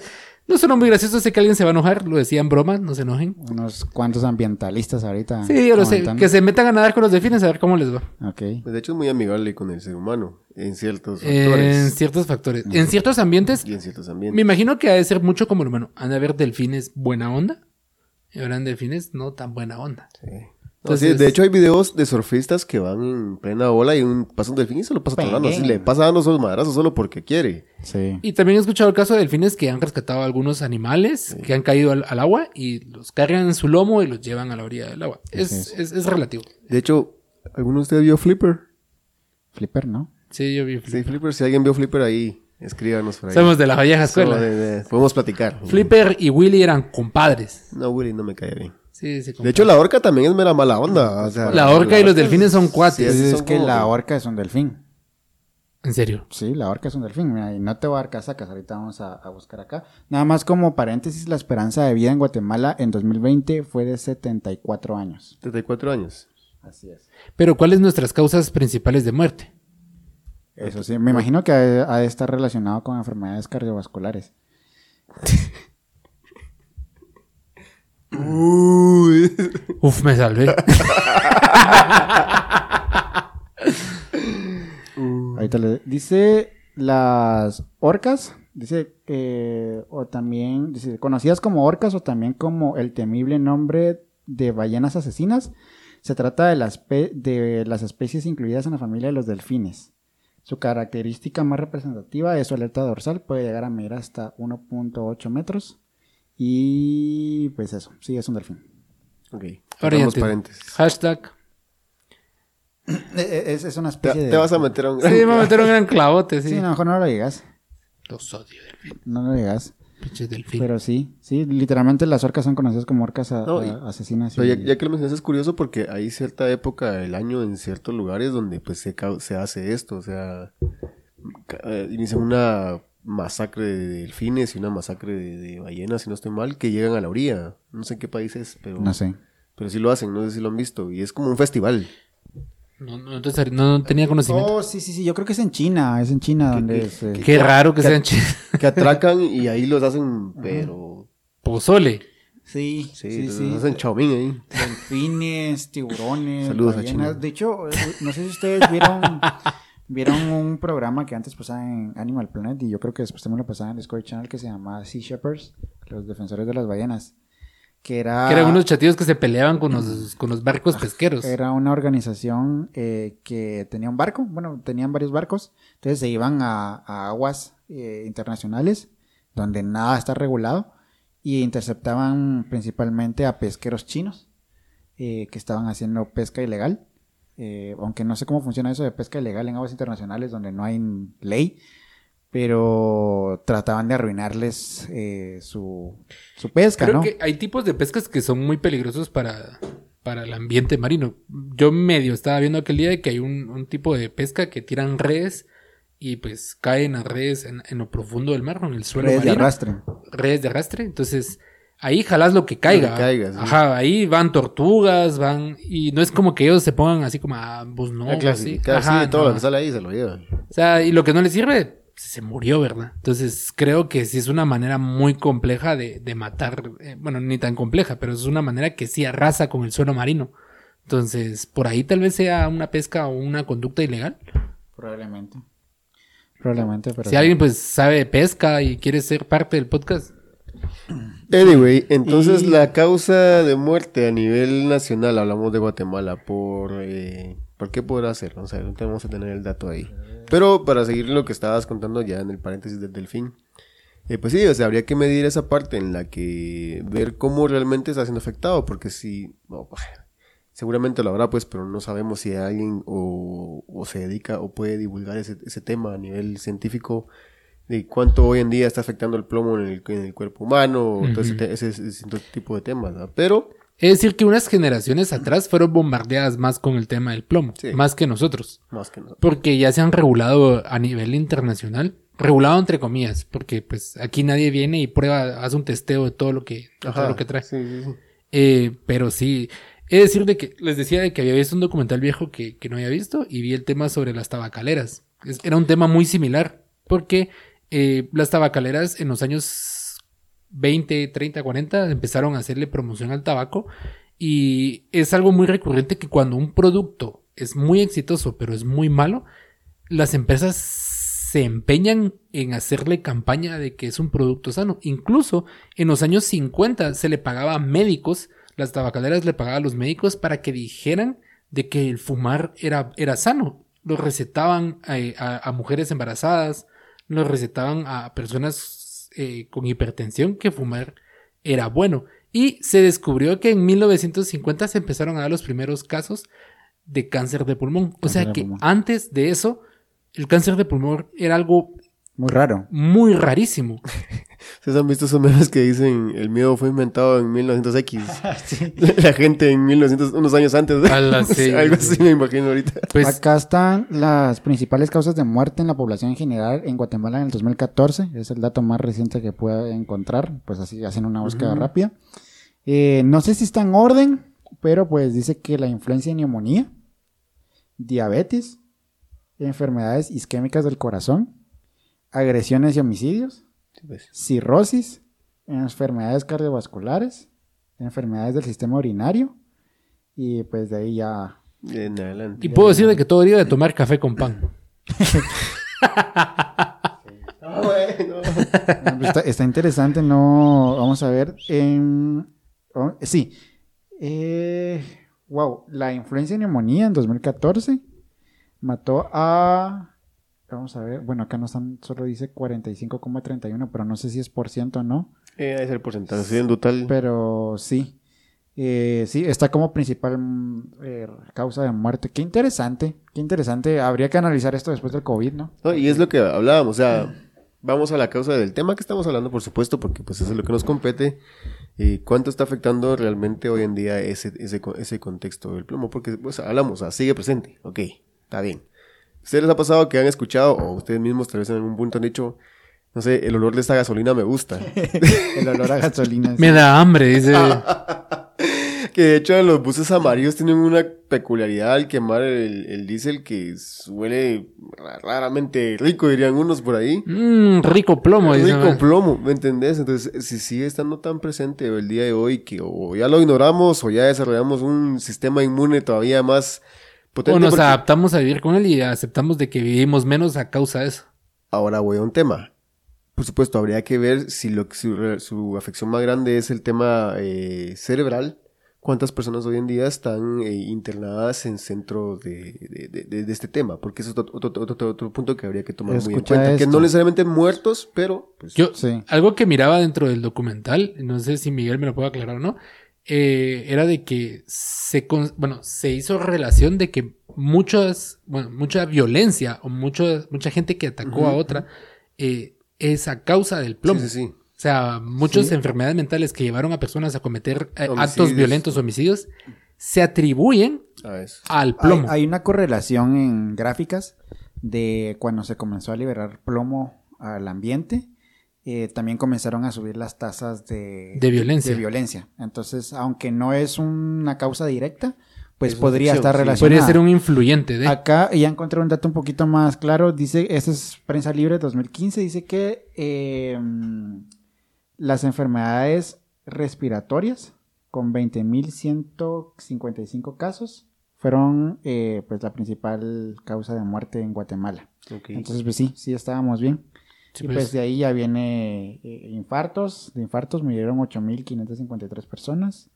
no suena muy gracioso, sé que alguien se va a enojar, lo decía en broma, no se enojen. unos cuantos ambientalistas ahorita. Sí, yo lo sé, que se metan a nadar con los delfines a ver cómo les va. Ok. Pues de hecho es muy amigable con el ser humano en ciertos En factores ciertos factores. En ciertos ambientes, y en ciertos me ambientes. imagino que ha de ser mucho como el humano. Han de haber delfines buena onda y habrán delfines no tan buena onda. Sí. No, Entonces- sí, de hecho hay videos de surfistas que van en plena ola y un, pasa un delfín y se lo pasa tragando. Así le pasa dando esos madrazos solo porque quiere. Sí. Y también he escuchado el caso de delfines que han rescatado a algunos animales que han caído al, al agua y los cargan en su lomo y los llevan a la orilla del agua. Es, Sí, es, es relativo. De hecho, ¿alguno de ustedes vio Flipper? Flipper, ¿no? Sí, yo vi. Sí, Flipper. Si alguien vio Flipper ahí, escríbanos por ahí. Somos de la vieja escuela. De- de- podemos platicar. Flipper y Willy eran compadres. No, Willy no me cae bien. Sí, sí, De hecho, la orca también es mera mala onda. o sea, La orca y los delfines son cuates. Es son que como la orca es un delfín. En serio. Sí, la orca es un delfín. Mira, y no te voy a dar casacas. Ahorita vamos a, a buscar acá. Nada más como paréntesis, la esperanza de vida en Guatemala en 2020 fue de 74 años. 34 años. Así es. Pero ¿cuáles nuestras causas principales de muerte? Eso sí, me imagino que ha, ha de estar relacionado con enfermedades cardiovasculares. <laughs> Uy. Uf, me salvé. Ahorita le dice las orcas, dice eh, o también dice conocidas como orcas o también como el temible nombre de ballenas asesinas. Se trata de las pe- de las especies incluidas en la familia de los delfines. Su característica más representativa es su alerta dorsal, puede llegar a medir hasta 1.8 metros. Y pues eso, sí, es un delfín. Ok. Ahora paréntesis. Hashtag. Eh, Es, es una Te, especie de... te vas a meter a un Sí, me metieron un gran clavote, sí. Sí, no, mejor no lo digas. Los odio, delfín. No lo digas. Pinches delfín. Pero sí, sí, literalmente las orcas son conocidas como orcas a- No, y- a- asesinas. Pero y- ya, ya que lo mencionas es curioso porque hay cierta época del año en ciertos lugares donde pues se, se hace esto, o sea, eh, inician una masacre de delfines y una masacre de, de ballenas, si no estoy mal, que llegan a la orilla. No sé en qué país es, pero, No sé. pero sí lo hacen, no sé si lo han visto. Y es como un festival. No, no, entonces, no, no tenía conocimiento. Oh, sí, sí, sí, yo creo que es en China, es en China donde se... Qué raro que sean chidos. <laughs> Que atracan y <laughs> ahí los hacen, pero... Pozole. Sí, Sí, sí, los sí. hacen chaumín ahí. Delfines, tiburones, Saludos a ballenas. China. De hecho, eh, no sé si ustedes vieron, <laughs> vieron un programa que antes pasaba en Animal Planet y yo creo que después también lo pasaba en Discovery Channel que se llamaba Sea Shepherd's, los defensores de las ballenas. Que era... Que eran unos chatillos que se peleaban con los, <clears throat> con los barcos pesqueros. Era una organización eh, que tenía un barco, bueno, tenían varios barcos, entonces se iban a, a aguas eh, internacionales donde nada está regulado, y interceptaban principalmente a pesqueros chinos eh, que estaban haciendo pesca ilegal. Eh, aunque no sé cómo funciona eso de pesca ilegal en aguas internacionales donde no hay ley, pero trataban de arruinarles eh, su, su pesca, Creo ¿no? que hay tipos de pescas que son muy peligrosos para, para el ambiente marino. Yo medio estaba viendo aquel día de que hay un, un tipo de pesca que tiran redes y pues caen a redes en, en lo profundo del mar, en el suelo Redes de marino. arrastre. redes de arrastre. Entonces, ahí jalas lo que caiga. Lo que caiga, sí. Ajá, ahí van tortugas, van. Y no es como que ellos se pongan así como, ah, pues no. La así. clasificada, Ajá, sí, todo no. lo que sale ahí se lo llevan. O sea, y lo que no le sirve, se murió, ¿verdad? Entonces, creo que sí es una manera muy compleja de, de matar. eh, bueno, ni tan compleja, pero es una manera que sí arrasa con el suelo marino. Entonces, por ahí tal vez sea una pesca o una conducta ilegal. Probablemente. Probablemente, pero... si alguien pues sabe de pesca y quiere ser parte del podcast, Anyway, entonces Y- la causa de muerte a nivel nacional, hablamos de Guatemala, por, eh, ¿por qué podrá ser? O sea, no tenemos que tener el dato ahí. Pero para seguir lo que estabas contando ya en el paréntesis del delfín, eh, pues sí, o sea, habría que medir esa parte en la que ver cómo realmente está siendo afectado, porque si, no, seguramente lo habrá, pues, pero no sabemos si alguien o, o se dedica o puede divulgar ese, ese tema a nivel científico de cuánto hoy en día está afectando el plomo en el, en el cuerpo humano, o todo ese, ese- ese tipo de temas, ¿verdad? Pero, es decir que unas generaciones atrás fueron bombardeadas más con el tema del plomo, Sí. más que nosotros. más que nada. Porque ya se han regulado a nivel internacional. Regulado entre comillas, porque pues aquí nadie viene y prueba, hace un testeo de todo lo que, todo lo que trae. sí, sí, sí. Eh, pero sí, es decir de que les decía de que había visto un documental viejo que, que no había visto y vi el tema sobre las tabacaleras. Es- era un tema muy similar, porque eh, las tabacaleras en los años 20, 30, 40 empezaron a hacerle promoción al tabaco y es algo muy recurrente que cuando un producto es muy exitoso pero es muy malo, las empresas se empeñan en hacerle campaña de que es un producto sano. Incluso en los años 50 se le pagaba a médicos, las tabacaleras le pagaban a los médicos para que dijeran de que el fumar era, era sano. Lo recetaban a- a mujeres embarazadas, lo recetaban a personas eh, con hipertensión que fumar era bueno. Y se descubrió que en 1950 se empezaron a dar los primeros casos de cáncer de pulmón. O sea que pulmón. antes de eso, el cáncer de pulmón era algo Muy raro. muy rarísimo. <laughs> ¿Ustedes han visto esos memes que dicen el miedo fue inventado en 1900X? <laughs> <laughs> La gente en 1900, unos años antes. <laughs> Ala, sí. Algo así me imagino ahorita. Pues Acá están las principales causas de muerte en la población en general en Guatemala en el 2014. Es el dato más reciente que pude encontrar. Pues así hacen una búsqueda rápida. Eh, no sé si está en orden, pero pues dice que la influencia y neumonía, diabetes, enfermedades isquémicas del corazón, agresiones y homicidios, cirrosis, enfermedades cardiovasculares, enfermedades del sistema urinario y pues de ahí ya En adelante. y puedo decir de que todo día de tomar café con pan. <laughs> Bueno. Está, está interesante, no. Vamos a ver. em, oh, sí. Eh, wow. La influencia y neumonía en 2014 mató a. Vamos a ver. Bueno, acá no están, solo dice 45,31, pero no sé si es por ciento o no. Eh, es el porcentaje, sí, en total. Pero sí. Eh, sí, está como principal eh, causa de muerte. Qué interesante, qué interesante. Habría que analizar esto después del COVID, ¿no? No, y es lo que hablábamos, o sea, vamos a la causa del tema que estamos hablando, por supuesto, porque pues eso es lo que nos compete. Y cuánto está afectando realmente hoy en día ese, ese, ese contexto del plomo, porque pues hablamos, o sea, sigue presente, ok, está bien. ¿Ustedes les ha pasado que han escuchado, o ustedes mismos tal vez en algún punto han dicho, no sé, el olor de esta gasolina me gusta? <laughs> El olor a gasolina. Me da hambre, dice. <laughs> que de hecho los buses amarillos tienen una peculiaridad al quemar el, el diésel que huele ra- raramente rico, dirían unos por ahí. Mmm, rico plomo, dice. rico plomo, ¿me entendés? Entonces, si sigue estando tan presente el día de hoy que o ya lo ignoramos o ya desarrollamos un sistema inmune todavía más potente. O nos porque- adaptamos a vivir con él y aceptamos de que vivimos menos a causa de eso. Ahora voy a un tema. Por supuesto, habría que ver si lo, su, su afección más grande es el tema eh, cerebral, cuántas personas hoy en día están eh, internadas en centros de, de, de- de este tema, porque eso es otro, otro- otro- otro punto que habría que tomar muy en Escucha cuenta, que esto. no necesariamente muertos, pero pues, Yo, Sí. algo que miraba dentro del documental, no sé si Miguel me lo puede aclarar o no, eh, era de que se, con- bueno, se hizo relación de que muchas, bueno, mucha violencia o mucho, mucha gente que atacó a otra eh, es a causa del plomo. sí, sí, sí. O sea, muchas Sí. enfermedades mentales que llevaron a personas a cometer eh, actos violentos, homicidios, se atribuyen al Hay, plomo. hay una correlación en gráficas de cuando se comenzó a liberar plomo al ambiente. Eh, también comenzaron a subir las tasas de, De violencia. de violencia. Entonces, aunque no es una causa directa, pues Es podría estar sí. relacionada. Podría ser un influyente de... Acá ya encontré un dato un poquito más claro. Dice, esta es Prensa Libre 2015, dice que eh, las enfermedades respiratorias con 20.155 casos fueron eh, pues la principal causa de muerte en Guatemala. Entonces pues sí, sí estábamos bien. Sí, y pues. pues de ahí ya viene eh, infartos. De infartos murieron 8.553 personas.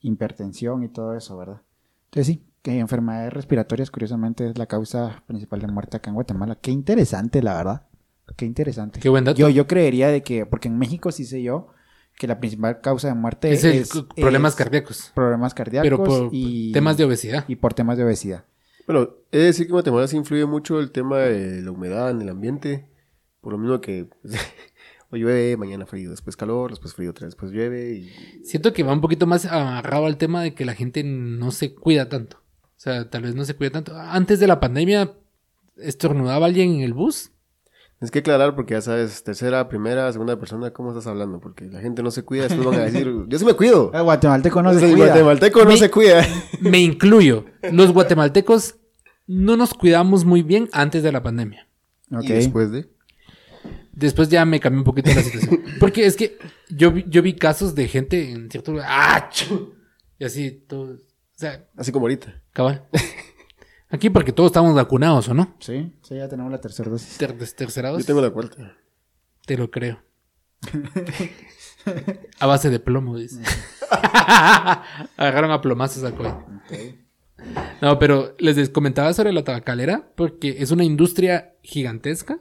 Hipertensión y todo eso, ¿verdad? Entonces sí, que enfermedades respiratorias curiosamente es la causa principal de muerte acá en Guatemala. Qué interesante, la verdad. Qué interesante. Qué buen dato. Yo, yo creería de que, porque en México sí sé yo, que la principal causa de muerte es es, problemas es cardíacos. problemas cardíacos Pero por y temas de obesidad. y por temas de obesidad. Bueno, he de decir que en Guatemala sí influye mucho el tema de la humedad en el ambiente. Por lo mismo que <laughs> pues, hoy llueve, mañana frío, después calor, después frío, otra vez después llueve. Y... Siento que va un poquito más agarrado al tema de que la gente no se cuida tanto. O sea, tal vez no se cuida tanto. Antes de la pandemia, estornudaba alguien en el bus. Tienes que aclarar porque ya sabes, tercera, primera, segunda persona, ¿cómo estás hablando? Porque la gente no se cuida, después van a decir, <laughs> yo sí me cuido. El guatemalteco no se sea, el cuida. guatemalteco no Mi- se cuida. <laughs> Me incluyo. Los guatemaltecos no nos cuidamos muy bien antes de la pandemia. Ok. Y después de... Después ya me cambió un poquito la situación. <laughs> Porque es que yo vi, yo vi casos de gente en cierto lugar. ¡Ah! chu! Y así, todo. O sea, Así como ahorita. cabal. Aquí porque todos estamos vacunados, ¿o no? Sí, sí, ya tenemos la tercera dosis. Ter- tercerados. Yo tengo la cuarta. Te lo creo. <laughs> A base de plomo, dice. <laughs> Agarraron a plomazos a Coy. No, pero les comentaba sobre la tabacalera porque es una industria gigantesca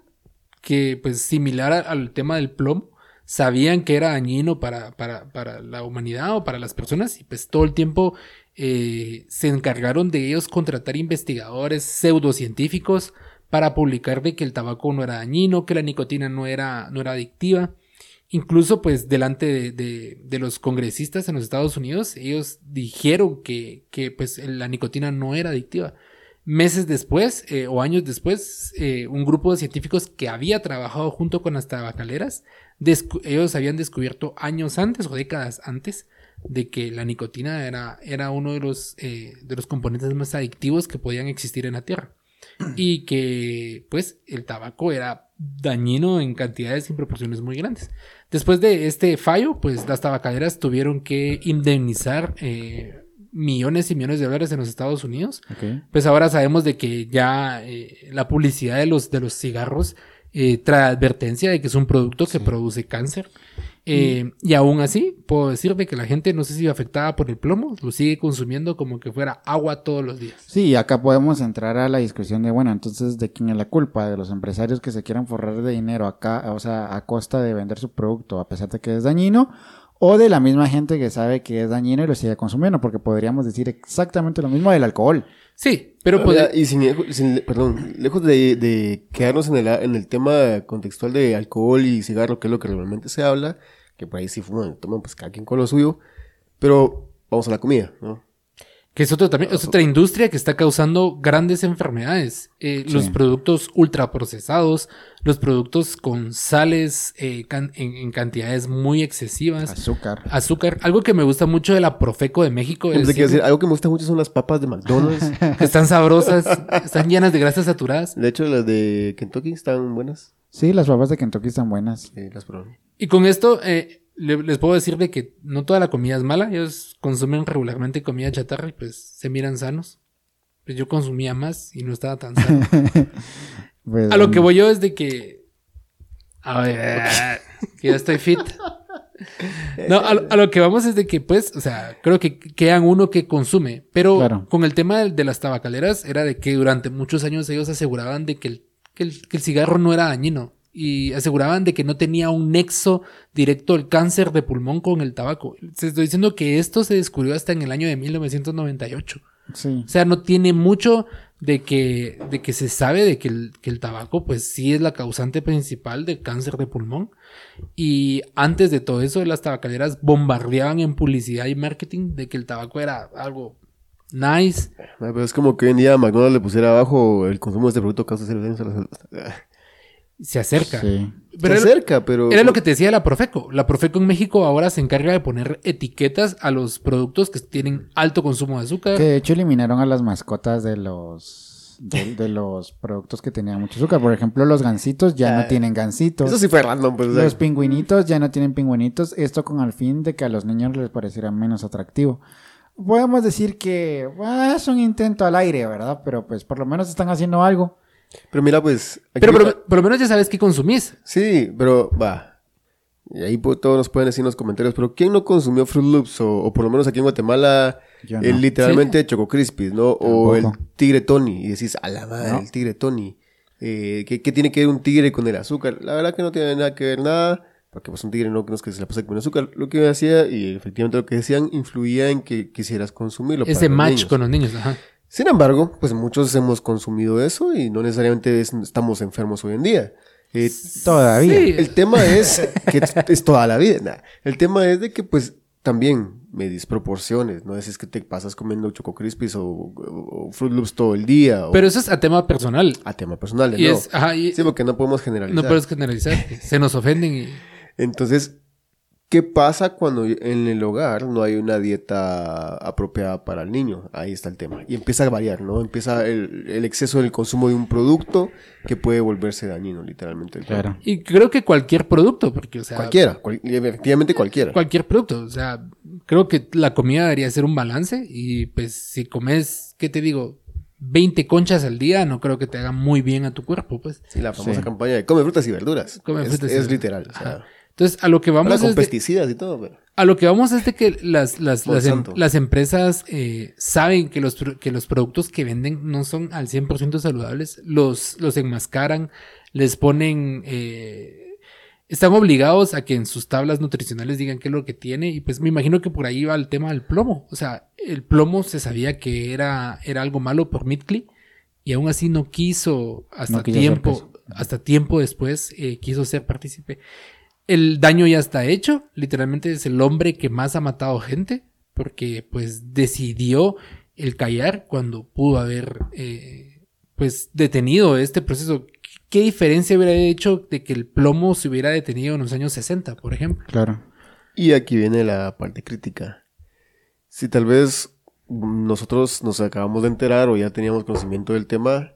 que, pues, similar al tema del plomo, sabían que era dañino para, para, para la humanidad o para las personas y pues todo el tiempo eh, se encargaron de ellos contratar investigadores pseudocientíficos para publicar de que el tabaco no era dañino, que la nicotina no era, no era adictiva. Incluso, pues, delante de, de- de los congresistas en los Estados Unidos, ellos dijeron que, que, pues, la nicotina no era adictiva. Meses después, eh, o años después, eh, un grupo de científicos que había trabajado junto con las tabacaleras, ellos habían descubierto años antes o décadas antes de que la nicotina era, era uno de los, eh, de los componentes más adictivos que podían existir en la Tierra. <clears throat> Y que, pues, el tabaco era dañino en cantidades y proporciones muy grandes. Después de este fallo, pues las tabacaleras tuvieron que indemnizar eh, millones y millones de dólares en los Estados Unidos. Pues ahora sabemos de que ya eh, la publicidad de los, de los cigarros eh, trae advertencia de que es un producto que produce cáncer. Eh, Y aún así, puedo decir de que la gente, no sé si afectada por el plomo, lo sigue consumiendo como que fuera agua todos los días. Sí, acá podemos entrar a la discusión de, bueno, entonces, ¿de quién es la culpa? ¿De los empresarios que se quieran forrar de dinero acá, o sea, a costa de vender su producto a pesar de que es dañino? ¿O de la misma gente que sabe que es dañino y lo sigue consumiendo? Porque podríamos decir exactamente lo mismo del alcohol. Sí, pero Ah, pues, y sin, sin- perdón, lejos de, de quedarnos en el, en el tema contextual de alcohol y cigarro, que es lo que realmente se habla, que por ahí sí fuman, toman pues cada quien con lo suyo, pero vamos a la comida, ¿no? Que es, otro, también, es otra industria que está causando grandes enfermedades. Eh, Los productos ultraprocesados, los productos con sales eh, can- en, en cantidades muy excesivas. Azúcar. Azúcar, algo que me gusta mucho de la Profeco de México es a decir, algo que me gusta mucho son las papas de McDonald's. <laughs> que están sabrosas, están llenas de grasas saturadas. de hecho, las de Kentucky están buenas. Sí, las papas de Kentucky están buenas. Las probé. Y con esto eh, les puedo decir de que no toda la comida es mala. Ellos consumen regularmente comida chatarra y pues se miran sanos. Pues yo consumía más y no estaba tan sano. <laughs> Pues, A lo que voy yo es de que. A ver, <laughs> que ya estoy fit. No, a, lo- a lo que vamos es de que, pues, o sea, creo que quedan uno que consume. Pero Claro. con el tema de, de las tabacaleras, era de que durante muchos años ellos aseguraban de que el, que el, que el cigarro no era dañino. Y aseguraban de que no tenía un nexo directo el cáncer de pulmón con el tabaco. Se estoy diciendo que esto se descubrió hasta en el año de 1998. Sí. O sea, no tiene mucho de que, de que se sabe de que el, que el tabaco, pues sí es la causante principal del cáncer de pulmón. Y antes de todo eso, las tabacaleras bombardeaban en publicidad y marketing de que el tabaco era algo nice. Pero es como que hoy en día McDonald's le pusiera abajo el consumo de este producto causa serios daños a la salud. Ah, Se acerca. Sí. Pero se era, acerca, pero... era lo que te decía la Profeco. La Profeco en México ahora se encarga de poner etiquetas a los productos que tienen alto consumo de azúcar. Que de hecho eliminaron a las mascotas de los de, de los productos que tenían mucho azúcar. Por ejemplo, los gansitos ya Ah, no tienen gansitos. Eso sí fue random, pues. Los pingüinitos ya no tienen pingüinitos. Esto con el fin de que a los niños les pareciera menos atractivo. Podemos decir que ah, es un intento al aire, ¿verdad? Pero pues por lo menos están haciendo algo. Pero mira, pues... aquí- Pero por, por lo menos ya sabes qué consumís. Sí, pero va. Y ahí todos nos pueden decir en los comentarios, pero ¿quién no consumió Fruit Loops? O, o por lo menos aquí en Guatemala, no. el literalmente Choco Crispies, ¿no? O el. Tigre Tony. Y decís, a la madre, No. el Tigre Tony. Eh, ¿qué, qué tiene que ver un tigre con el azúcar? La verdad que no tiene nada que ver nada. Porque pues un tigre no, no es que se la pase con azúcar. Lo que hacía, y efectivamente lo que decían, influía en que quisieras consumirlo. para Ese los match niños. con los niños. Ajá. Sin embargo, pues muchos hemos consumido eso y no necesariamente es- estamos enfermos hoy en día. Eh, Todavía. Sí. el tema es que es, toda la vida. nah. El tema es de que pues también me disproporciones, ¿no? Es, es que te pasas comiendo Choco Crispies o, o- o Fruit Loops todo el día o Pero eso es a tema personal. a tema personal, Y ¿no? es, ajá, y- Sí, porque no podemos no generalizar. puedes generalizar. Se nos ofenden y... Entonces, ¿qué pasa cuando en el hogar no hay una dieta apropiada para el niño? Ahí está el tema. Y empieza a variar, ¿no? Empieza el, el exceso del consumo de un producto que puede volverse dañino, literalmente. Claro. Y creo que cualquier producto, porque, o sea... Cualquiera, cual- efectivamente cualquiera. Cualquier producto. O sea, creo que la comida debería ser un balance y pues si comes, ¿qué te digo? 20 conchas al día, no creo que te haga muy bien a tu cuerpo, pues. Sí, la famosa Sí. campaña de come frutas y verduras. Come es, frutas y es verduras. literal. O sea, Ajá. Entonces, a lo que ahora vamos con es de- pesticidas y todo, pero... a lo que vamos es de que las, las, las, em- las empresas eh, saben que los, que los productos que venden no son al 100% saludables, los, los enmascaran, les ponen... eh, están obligados a que en sus tablas nutricionales digan qué es lo que tiene y pues me imagino que por ahí va el tema del plomo. O sea, el plomo se sabía que era, era algo malo por Midcli y aún así no quiso hasta No quiso hacer tiempo, hasta tiempo después eh, quiso ser partícipe. El daño ya está hecho, literalmente es el hombre que más ha matado gente porque pues decidió el callar cuando pudo haber eh, pues detenido este proceso. ¿Qué diferencia hubiera hecho de que el plomo se hubiera detenido en los años 60, por ejemplo? Claro. Y aquí viene la parte crítica. Si tal vez nosotros nos acabamos de enterar o ya teníamos conocimiento del tema,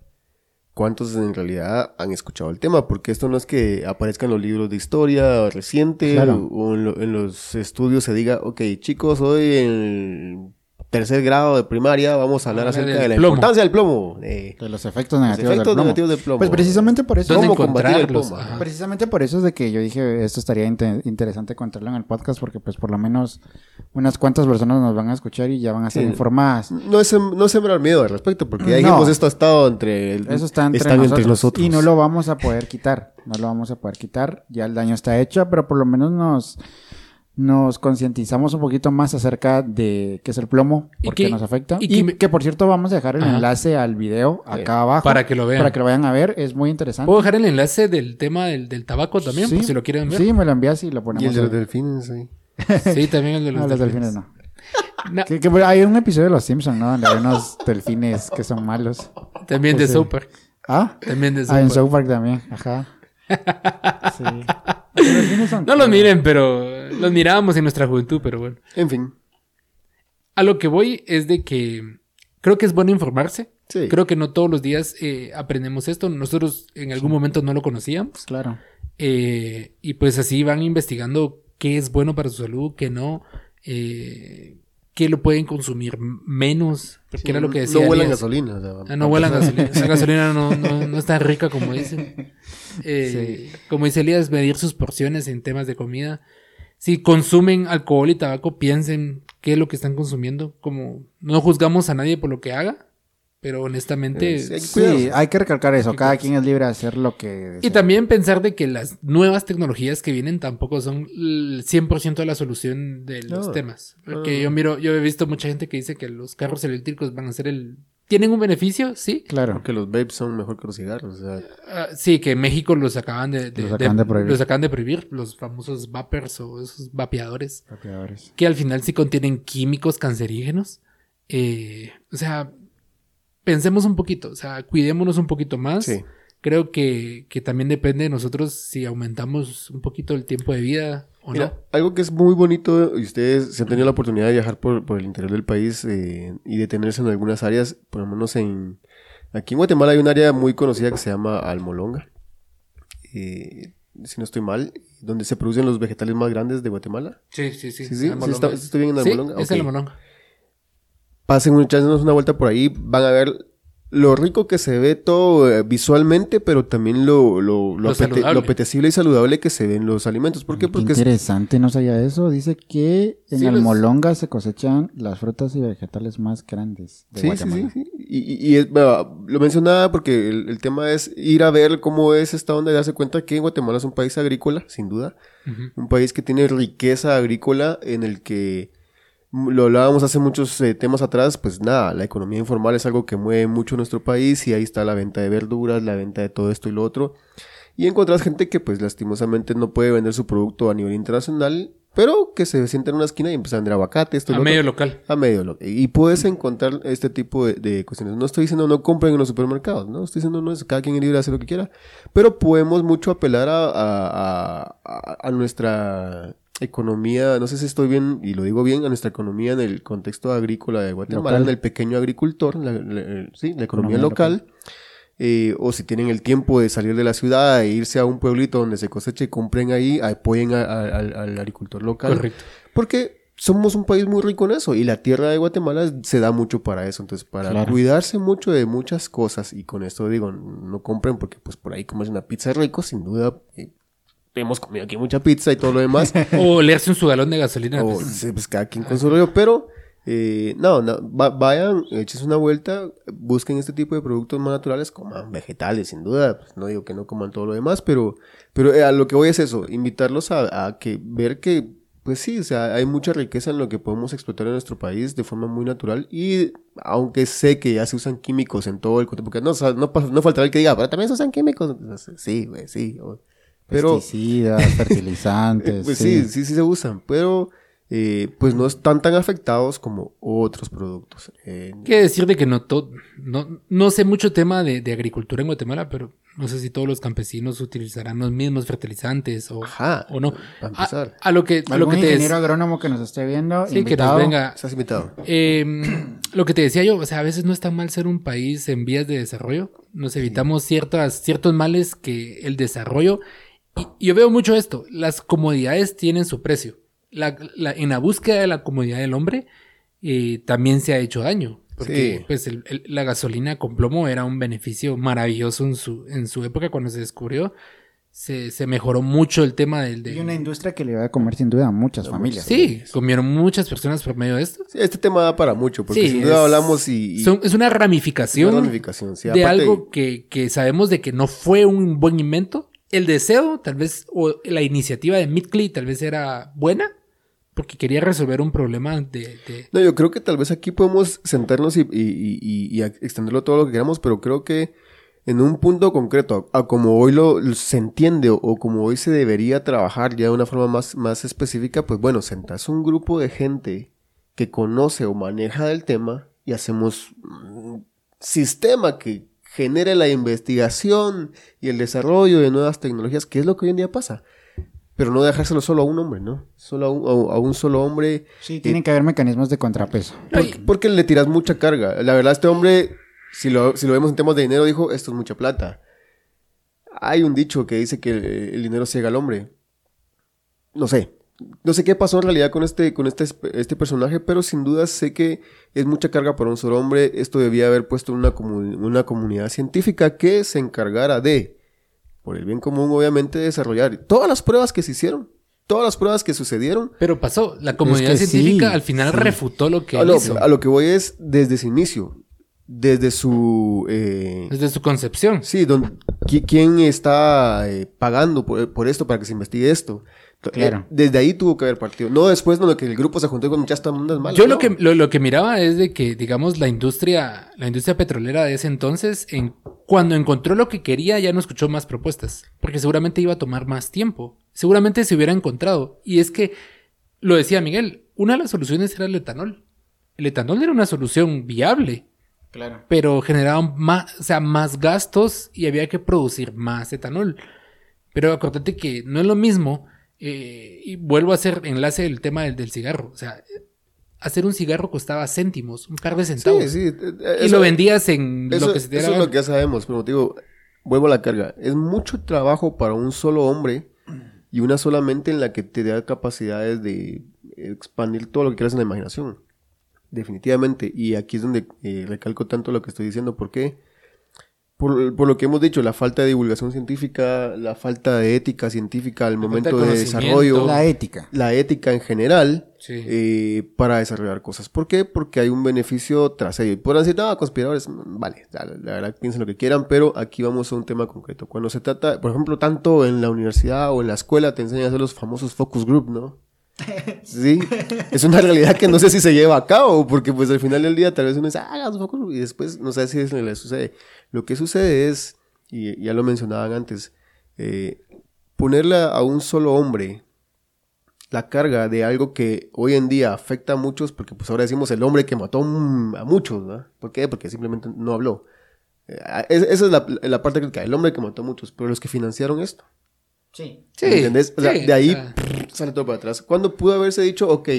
¿cuántos en realidad han escuchado el tema? Porque esto no es que aparezca en los libros de historia reciente Claro. o, en, lo- en los estudios se diga, ok, chicos, hoy en tercer grado de primaria vamos a hablar acerca de la plomo. importancia del plomo. eh, De los efectos los negativos efectos del plomo. negativos del plomo. Pues precisamente por eso. ¿Dónde ¿Cómo combatir el plomo? Ajá. Precisamente por eso es de que yo dije esto estaría inte- interesante contarlo en el podcast porque pues por lo menos unas cuantas personas nos van a escuchar y ya van a ser Sí. informadas. No es, no es sembrar miedo al respecto, porque ya No. dijimos esto ha estado entre... el- Eso está entre, están nosotros, entre nosotros. y no lo vamos a poder quitar. No lo vamos a poder quitar. Ya el daño está hecho, pero por lo menos nos nos concientizamos un poquito más acerca de qué es el plomo, Y por qué que- nos afecta. y Y, que me- que por cierto vamos a dejar el Ajá. enlace al video acá abajo Para que lo vean. para que lo vayan a ver. Es muy interesante. ¿Puedo dejar el enlace del tema del, del tabaco también? Sí. si lo quieren ver. Sí, me lo envías y lo Y ponemos. el de los delfines, sí. <laughs> Sí, también el de los, Ah, los delfines. delfines no. No, Que, que hay un episodio de Los Simpsons, ¿no? Donde hay unos delfines que son malos. también de Sí. South Park. ¿Ah? También de Ah, en South Park. South Park también. Ajá. <laughs> Sí. Los delfines son No los miren, pero <laughs> los mirábamos en nuestra juventud, pero bueno. En fin. A lo que voy es de que creo que es bueno informarse. Sí. Creo que no todos los días eh, aprendemos esto. Nosotros en algún momento no lo conocíamos. Claro. Eh, y pues así van investigando qué es bueno para su salud, qué no, eh, qué lo pueden consumir menos, porque era lo que decía. No huelan gasolina. o sea, Ah, no huelan <laughs> gasolina. La gasolina no, no, no es tan rica como dicen. <laughs> Eh, Como dice Elías, medir sus porciones en temas de comida. Si consumen alcohol y tabaco, piensen qué es lo que están consumiendo. Como no juzgamos a nadie por lo que haga, pero honestamente... Sí, hay que Sí, hay que recalcar eso. Cada quien es libre de hacer lo que Y desee. también pensar de que las nuevas tecnologías que vienen tampoco son el 100% de la solución de los No. temas. Porque No. yo miro, yo he visto mucha gente que dice que los carros eléctricos van a ser el... ¿Tienen un beneficio? Sí. Claro. Porque los vapes son mejor que los cigarros. O sea, Ah, sí, que en México los acaban de, de- Los acaban de prohibir. los acaban de prohibir, los famosos vapers o esos vapeadores, Vapeadores. que al final sí contienen químicos cancerígenos. Eh, o sea, pensemos un poquito, o sea, cuidémonos un poquito más. sí. Creo que, que también depende de nosotros si aumentamos un poquito el tiempo de vida o Mira, no. algo que es muy bonito, y ustedes se han tenido la oportunidad de viajar por, por el interior del país eh, y detenerse en algunas áreas, por lo menos en... Aquí en Guatemala hay un área muy conocida que se llama Almolonga, eh, si no estoy mal, donde se producen los vegetales más grandes de Guatemala. Sí, sí, sí. Sí, sí, Almolonga. sí, está- estoy bien en Sí, Almolonga. es el Almolonga. Pasen echándonos una vuelta por ahí, van a ver lo rico que se ve todo eh, visualmente, pero también lo, lo, lo, Lo apete- saludable. lo apetecible y saludable que se ven los alimentos. ¿Por qué? Qué Porque es- interesante, no sabía eso. Dice que en Sí, los- Almolonga se cosechan las frutas y vegetales más grandes de Sí, sí, Guatemala. sí, sí. Y, y- y es- bueno, lo mencionaba porque el, el tema es ir a ver cómo es esta onda y darse cuenta que Guatemala es un país agrícola, sin duda. Un país que tiene riqueza agrícola en el que lo hablábamos hace muchos eh, temas atrás, pues nada, la economía informal es algo que mueve mucho nuestro país y ahí está la venta de verduras, la venta de todo esto y lo otro. Y encontrás gente que pues lastimosamente no puede vender su producto a nivel internacional, pero que se sienta en una esquina y empieza a vender aguacate, esto y A lo otro. medio local. A medio lo Y puedes encontrar este tipo de, de cuestiones. No estoy diciendo no compren en los supermercados, ¿no? Estoy diciendo no es cada quien es libre de hacer lo que quiera. Pero podemos mucho apelar a, a, a- a nuestra economía, no sé si estoy bien, y lo digo bien, a nuestra economía en el contexto agrícola de Guatemala, Local. en el pequeño agricultor, la, la- sí, la economía Economía local. eh, o si tienen el tiempo de salir de la ciudad e irse a un pueblito donde se cosecha y compren ahí, apoyen a- a- al- al agricultor local. Correcto. Porque somos un país muy rico en eso y la tierra de Guatemala se da mucho para eso. Entonces, para Claro. cuidarse mucho de muchas cosas, y con esto digo, no compren porque pues por ahí comes una pizza rico, sin duda. eh, hemos comido aquí mucha pizza y todo lo demás. <laughs> O leerse un su galón de gasolina. o pues. sí, pues cada quien con su rollo, pero eh, no, no, va- vayan, eches una vuelta, busquen este tipo de productos más naturales, coman vegetales, sin duda, pues, no digo que no coman todo lo demás, pero, pero eh, a lo que voy es eso, invitarlos a, a que ver que, pues sí, o sea, hay mucha riqueza en lo que podemos explotar en nuestro país de forma muy natural y aunque sé que ya se usan químicos en todo el contexto, porque no, o sea, no, no faltará el que diga, pero también se usan químicos, Entonces, sí, güey, sí, pero... Pesticidas, <laughs> fertilizantes. Pues sí, sí, sí se usan, pero eh, pues no están tan afectados como otros productos. Eh, Quiere decir de que no todo, no, no sé mucho tema de, de agricultura en Guatemala, pero no sé si todos los campesinos utilizarán los mismos fertilizantes o, Ajá, o no. A, a lo que, a lo que te ingeniero agrónomo que nos esté viendo, sí, que nos venga. Estás invitado. Eh, lo que te decía yo, o sea, a veces no es tan mal ser un país en vías de desarrollo. Nos evitamos ciertas, ciertos males que el desarrollo. Y yo veo mucho esto. Las comodidades tienen su precio. La, la- en la búsqueda de la comodidad del hombre eh, también se ha hecho daño. Porque Sí. pues el- el- la gasolina con plomo era un beneficio maravilloso en su, en su época cuando se descubrió. Se, se mejoró mucho el tema del... del- Y una industria que le va a comer sin duda a muchas familias. Sí, comieron muchas personas por medio de esto. Sí, este tema da para mucho, porque Sí, sin duda es- hablamos y... y Son- es una una ramificación ramificación, sí, de algo que, que sabemos de que no fue un buen invento. El deseo, tal vez, o la iniciativa de Midclay tal vez era buena, porque quería resolver un problema de... No, yo creo que tal vez aquí podemos sentarnos y, extenderlo todo lo que queramos, pero creo que en un punto concreto, a, como hoy lo, se entiende o, como hoy se debería trabajar ya de una forma más, más específica, pues bueno, sentas un grupo de gente que conoce o maneja del tema y hacemos un sistema que genere la investigación y el desarrollo de nuevas tecnologías, que es lo que hoy en día pasa. Pero no dejárselo solo a un hombre, ¿no? Solo a un, a- un solo hombre Sí, tienen que haber mecanismos de contrapeso. porque, porque le tiras mucha carga. La verdad, este hombre, si lo, si lo vemos en temas de dinero, dijo, esto es mucha plata. Hay un dicho que dice que el, el dinero ciega al hombre. No sé. No sé qué pasó en realidad con este, con este, este personaje, pero sin duda sé que es mucha carga para un solo hombre. Esto debía haber puesto una, comu- una comunidad científica que se encargara de, por el bien común, obviamente, desarrollar todas las pruebas que se hicieron. todas las pruebas que sucedieron. Pero pasó. La comunidad que sí, científica al final sí. refutó lo que A lo, hizo. a lo que voy es desde su inicio, desde su... eh, Desde su concepción. Sí, don, qui- ¿quién está eh, pagando por, por esto para que se investigue esto? Claro. Eh, desde ahí tuvo que haber partido. No después, no, que el grupo se juntó con está mundas malas. Yo no. lo que, lo, lo que miraba es de que, digamos, la industria, la industria petrolera de ese entonces, en, cuando encontró lo que quería, ya no escuchó más propuestas. Porque seguramente iba a tomar más tiempo. Seguramente se hubiera encontrado. Y es que, lo decía Miguel, una de las soluciones era el etanol. El etanol era una solución viable, Claro. pero generaba más, o sea, más gastos y había que producir más etanol. Pero acuérdate que no es lo mismo, eh, y vuelvo a hacer enlace del tema del, del cigarro. O sea, hacer un cigarro costaba céntimos, un par de centavos. Sí, sí. eh, Y lo vendías en Eso, lo que se te eso es lo que ya sabemos, pero te digo, vuelvo a la carga. Es mucho trabajo para un solo hombre y una sola mente en la que te da capacidades de expandir todo lo que quieras en la imaginación. Definitivamente. Y aquí es donde eh, recalco tanto lo que estoy diciendo. ¿Por qué? Por, por lo que hemos dicho, la falta de divulgación científica, la falta de ética científica al momento de desarrollo, La ética. la ética en general Sí. eh, para desarrollar cosas. ¿Por qué? Porque hay un beneficio tras ello. Y podrán decir, no, conspiradores, mm, vale, la, la verdad piensen lo que quieran, pero aquí vamos a un tema concreto. Cuando se trata, por ejemplo, tanto en la universidad o en la escuela te enseñan a hacer los famosos focus group, ¿no? Sí, es una realidad que no sé si se lleva a cabo, porque pues al final del día tal vez uno dice, ah, hagamos focus group", y después no sé si es lo que le sucede. Lo que sucede es, y ya lo mencionaban antes, eh, ponerle a un solo hombre la carga de algo que hoy en día afecta a muchos, porque pues ahora decimos el hombre que mató a muchos, ¿verdad? ¿Por qué? Porque simplemente no habló. Eh, es- esa es la, la parte crítica, el hombre que mató a muchos, pero los que financiaron esto. Sí. Sí, ¿Entendés? O sea, sí, de ahí prr, sale todo para atrás. Cuando pudo haberse dicho, ok,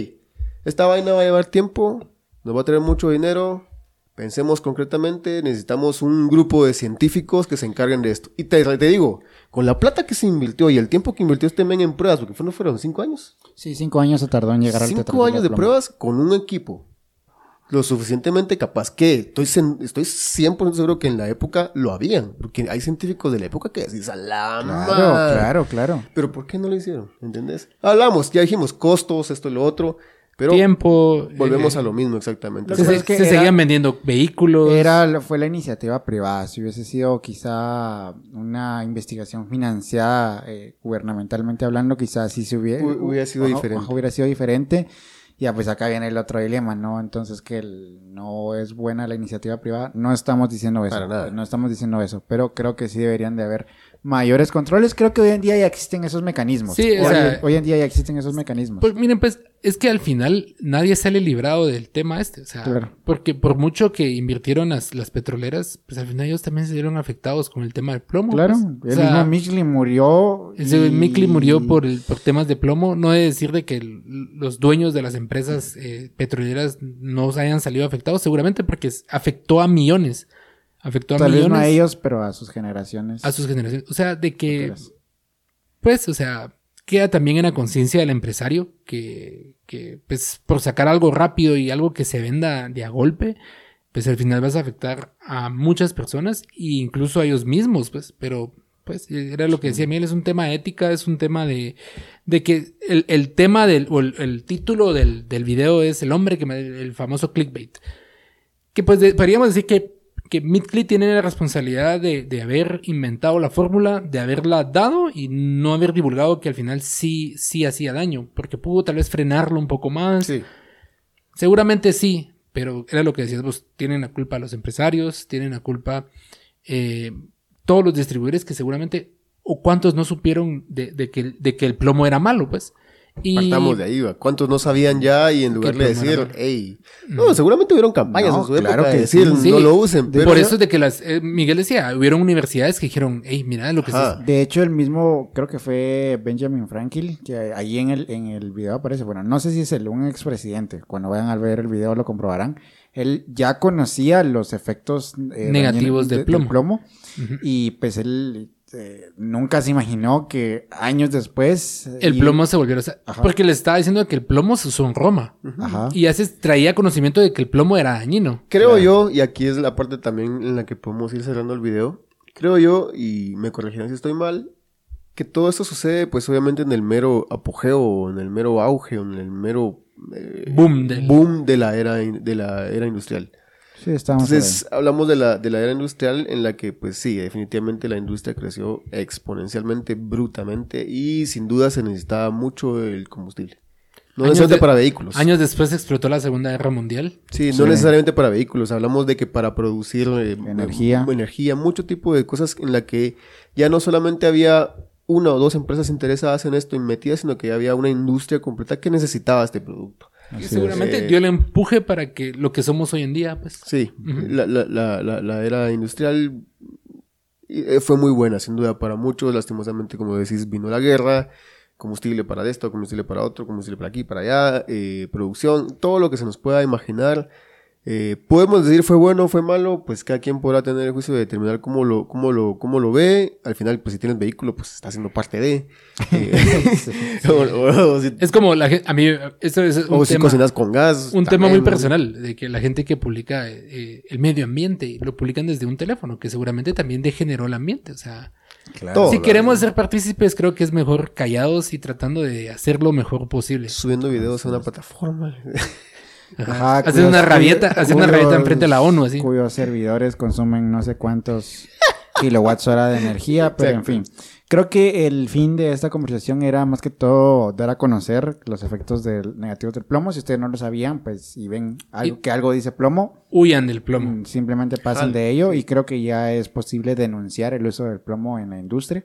esta vaina va a llevar tiempo, nos va a traer mucho dinero, pensemos concretamente, necesitamos un grupo de científicos que se encarguen de esto. Y te, te digo, con la plata que se invirtió y el tiempo que invirtió este men en pruebas, porque fueron, fueron cinco años. Sí, cinco años se tardó en llegar al Cinco años de pruebas con un equipo lo suficientemente capaz que estoy, estoy 100% seguro que en la época lo habían. Porque hay científicos de la época que decís, a la Claro, madre". claro, claro. Pero ¿por qué no lo hicieron? ¿Entendés? Hablamos, ya dijimos costos, esto y lo otro. Pero tiempo. volvemos eh, a lo mismo exactamente. Lo Se, que O sea, es que se era- seguían vendiendo vehículos. Era, fue la iniciativa privada. Si hubiese sido quizá una investigación financiada eh, gubernamentalmente hablando, quizás sí se hubiera, Hu- hubiera sido diferente. hubiera sido diferente. Ya, pues acá viene el otro dilema, ¿no? Entonces que el- no es buena la iniciativa privada. No estamos diciendo eso. Para nada. No estamos diciendo eso. Pero creo que sí deberían de haber mayores controles. Creo que hoy en día ya existen esos mecanismos. Sí, o hoy, sea- hoy en día ya existen esos mecanismos. Pues miren, pues es que al final nadie sale librado del tema este. O sea, Claro. porque por mucho que invirtieron las, las petroleras, pues al final ellos también se vieron afectados con el tema del plomo. claro, pues. el O sea, mismo Michelin murió. ese y- Mikli murió por, el- por temas de plomo. No es decir de que el- los dueños de las empresas eh, petroleras no hayan salido afectados, seguramente porque afectó a millones. Afectó a Tal vez no a ellos, pero a sus generaciones. a sus generaciones. O sea, de que pues, o sea, queda también en la conciencia del empresario que, que, pues, por sacar algo rápido y algo que se venda de a golpe, pues al final vas a afectar a muchas personas e incluso a ellos mismos, pues, pero, pues, era lo que decía Miguel, es un tema de ética, es un tema de, de que el, el tema del, o el, el título del, del video es el hombre que me, el famoso clickbait. Que pues de- podríamos decir que, que Midcli tiene la responsabilidad de, de haber inventado la fórmula, de haberla dado y no haber divulgado que al final sí, sí hacía daño, porque pudo tal vez frenarlo un poco más. sí. Seguramente sí, pero era lo que decías vos, tienen la culpa los empresarios, tienen la culpa eh, todos los distribuidores que seguramente, o cuántos no supieron de, de que, de que el plomo era malo, pues. Y, Partamos de ahí, ¿va? ¿Cuántos no sabían ya? Y en lugar de decir, hey, no, seguramente hubieron campañas No, en su época claro de que decir, sí. no lo usen. Pero por eso es de que las, eh, Miguel decía, hubieron universidades que dijeron, hey, mira lo que se De hecho, el mismo, creo que fue Benjamin Franklin, que ahí en el, en el video aparece, bueno, no sé si es el, un expresidente, cuando vayan a ver el video lo comprobarán, él ya conocía los efectos eh, Negativos del de- plomo. Y pues él eh, nunca se imaginó que años después... el y- plomo se volvió, o sea, porque le estaba diciendo que el plomo se usó en Roma. Ajá. Y ya se traía conocimiento de que el plomo era dañino. Creo Claro. yo, y aquí es la parte también en la que podemos ir cerrando el video, creo yo, y me corregirán si estoy mal, que todo esto sucede, pues obviamente en el mero apogeo, en el mero auge, en el mero eh, Boom del- boom de la era, de la era industrial. Sí, estamos Entonces, hablamos de la, de la era industrial en la que, pues sí, definitivamente la industria creció exponencialmente, brutalmente y sin duda se necesitaba mucho el combustible. No Años necesariamente de- para vehículos. Años después explotó la Segunda Guerra Mundial. Sí, Sí. no necesariamente para vehículos. Hablamos de que para producir eh, Energía. eh, energía, mucho tipo de cosas en la que ya no solamente había una o dos empresas interesadas en esto y metidas, sino que ya había una industria completa que necesitaba este producto. Así seguramente es. dio el empuje para que lo que somos hoy en día, pues. Sí, la, la, la, la, la era industrial eh, fue muy buena, sin duda, para muchos. Lastimosamente, como decís, vino la guerra, combustible para esto, combustible para otro, combustible para aquí, para allá, eh, producción, todo lo que se nos pueda imaginar. Eh, podemos decir fue bueno, fue malo, pues cada quien podrá tener el juicio de determinar cómo lo, cómo lo, cómo lo ve. Al final, pues si tienes vehículo, pues está siendo parte de. Eh, <laughs> <laughs> o, o- o si, Es como la gente, a mí, esto es un o si tema, cocinas con gas. un tema muy ¿no? personal, de que la gente que publica eh, el medio ambiente, lo publican desde un teléfono, que seguramente también degeneró el ambiente, o sea... Claro. Todo. si queremos ser partícipes, creo que es mejor callados y tratando de hacer lo mejor posible. Subiendo videos a una plataforma. <laughs> Ajá. Cuyos- una rabieta, hacer una rabieta enfrente de la ONU, así. Cuyos servidores consumen no sé cuántos <laughs> kilowatts hora de energía, pero en fin. Creo que el fin de esta conversación era más que todo dar a conocer los efectos del, negativos del plomo. Si ustedes no lo sabían, pues y ven algo, Y- que algo dice plomo, Huyan del plomo. mm, simplemente pasen de ello y creo que ya es posible denunciar el uso del plomo en la industria.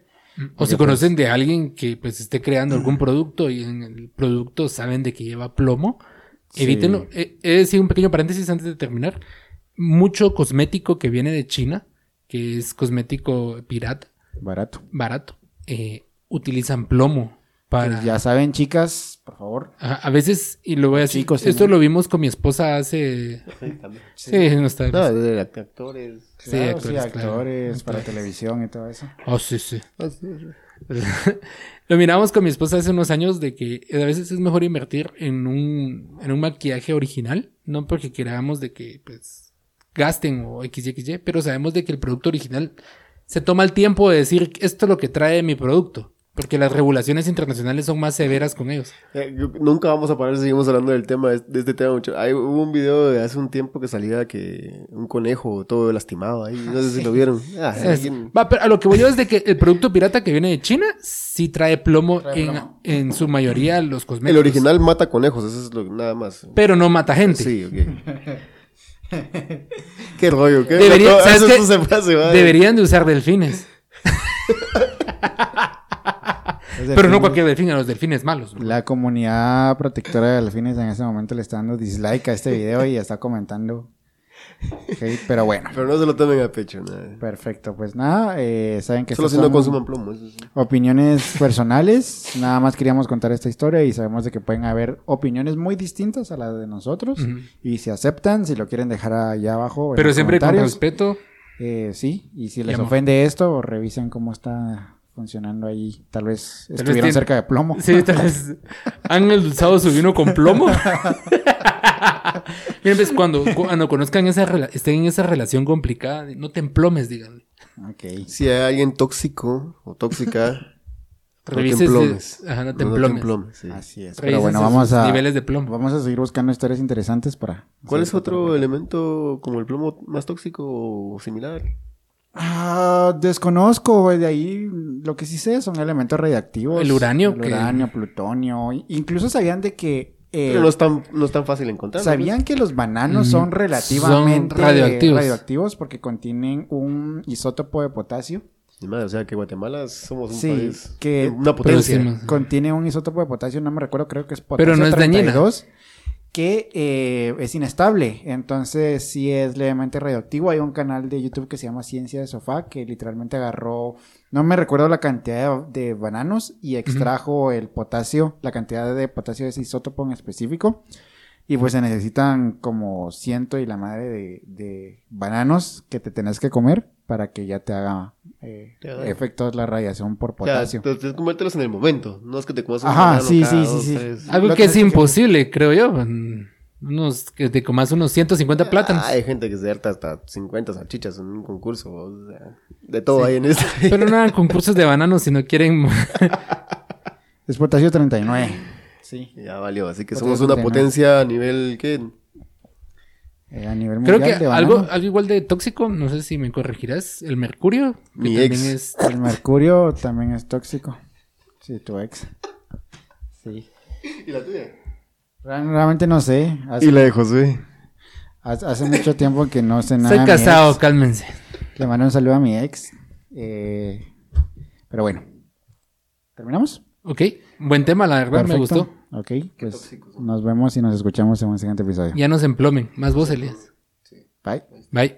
O si conocen de alguien que pues esté creando algún producto y en el producto saben de que lleva plomo. Evítenlo. Eh, He de decir un pequeño paréntesis antes de terminar. Mucho cosmético que viene de China, que es cosmético pirata, Barato. barato, eh, utilizan plomo para... Pues ya saben, chicas, por favor. A veces, y lo voy a decir, Chicos, esto ¿no? lo vimos con mi esposa hace... <laughs> Sí, no está... No, de actores. Sí, Claro, actores, sí, claro. actores para televisión y todo eso. Oh, sí, sí. <laughs> Lo miramos con mi esposa hace unos años de que a veces es mejor invertir en un, en un maquillaje original, no porque queramos de que pues gasten o XYXY, pero sabemos de que el producto original se toma el tiempo de decir esto es lo que trae mi producto, porque las regulaciones internacionales son más severas con ellos. Eh, yo- nunca vamos a parar si seguimos hablando del tema, de este tema mucho. Hay, hubo un video de hace un tiempo que salía que un conejo todo lastimado ahí, no sé si lo vieron. Ah, <laughs> alguien- va, pero a lo que voy yo es de que el producto pirata que viene de China sí trae plomo, Trae en, plomo. en su mayoría los cosméticos. el original mata conejos, eso es lo nada más. Pero no mata gente. Sí, ok. <laughs> qué rollo, qué Debería-. Deberían de usar delfines. <laughs> Pero no cualquier delfín, a los delfines malos. La comunidad protectora de delfines en ese momento le está dando dislike a este video y está comentando. pero bueno, Pero no se lo tomen a pecho, nada. perfecto. Pues nada, eh, saben que Solo si no son consuman plomo, eso sí. opiniones personales. Nada más queríamos contar esta historia y sabemos de que pueden haber opiniones muy distintas a las de nosotros. Y si aceptan, si lo quieren dejar allá abajo. Pero siempre con respeto. eh, sí, y si les ofende esto, revisen cómo está funcionando ahí. Tal vez estuvieron tiene- cerca de plomo. Sí, tal vez han endulzado su vino con plomo. <laughs> Miren, pues cuando, cuando conozcan esa rela- estén en esa relación complicada, no te emplomes, díganle. Ok. Si hay alguien tóxico o tóxica, no te Revises. emplomes. Ajá, no te No emplomes. emplomes, sí. Así es. Revises Pero bueno, vamos a, niveles de plomo. vamos a seguir buscando historias interesantes para... ¿Cuál es otro elemento como el plomo más tóxico o similar? Ah, desconozco, güey, de ahí lo que sí sé son elementos radiactivos. El uranio, El que- uranio, plutonio. i- Incluso sabían de que... eh, Pero no es tan, no es tan fácil encontrar. ¿Sabían que los bananos Ujú. son relativamente Son radioactivos. radioactivos porque contienen un isótopo de potasio? Madre, o sea que Guatemala somos un Sí, país. que una potencia. Contiene un isótopo de potasio, no me recuerdo, creo que es potasio Pero no es dañina. 32, que eh, es inestable, entonces sí es levemente radioactivo. Hay un canal de YouTube que se llama Ciencia de Sofá que literalmente agarró, no me recuerdo la cantidad de, de bananos y extrajo el potasio, la cantidad de potasio de ese isótopo en específico. Y pues se necesitan como ciento y la madre de, de bananos que te tenés que comer para que ya te haga eh, efectos la radiación por O sea, potasio. te- tienes que comértelos en el momento. No es que te comas un Ajá, banano sí, cada sí, dos, sí, sí. tres. Algo Lo que es que- imposible, creo yo. Unos, que te comas unos 150 plátanos. Ah, hay gente que se harta hasta 50 salchichas en un concurso. O sea, de todo hay en esto. Pero no <laughs> hagan concursos de bananos si no quieren. Despotasio <laughs> 39. Sí. Ya valió, así que somos una 39. potencia a nivel, ¿qué? Eh, a nivel Creo mundial que de algo, algo igual de tóxico, no sé si me corregirás, el mercurio. Que Mi también ex. es. El mercurio también es tóxico. Sí, tu ex. Sí. <laughs> ¿Y la tuya? Real- Realmente no sé. Hace, Y la de Josué. hace- hace mucho tiempo que no sé nada. Mi casado, ex. cálmense. Le mando un saludo a mi ex. Eh, pero bueno. ¿Terminamos? Ok, buen tema, la verdad, me gustó. Ok, pues nos vemos y nos escuchamos en un siguiente episodio. Ya nos emplomen. Más vos, Elías. Bye. Bye.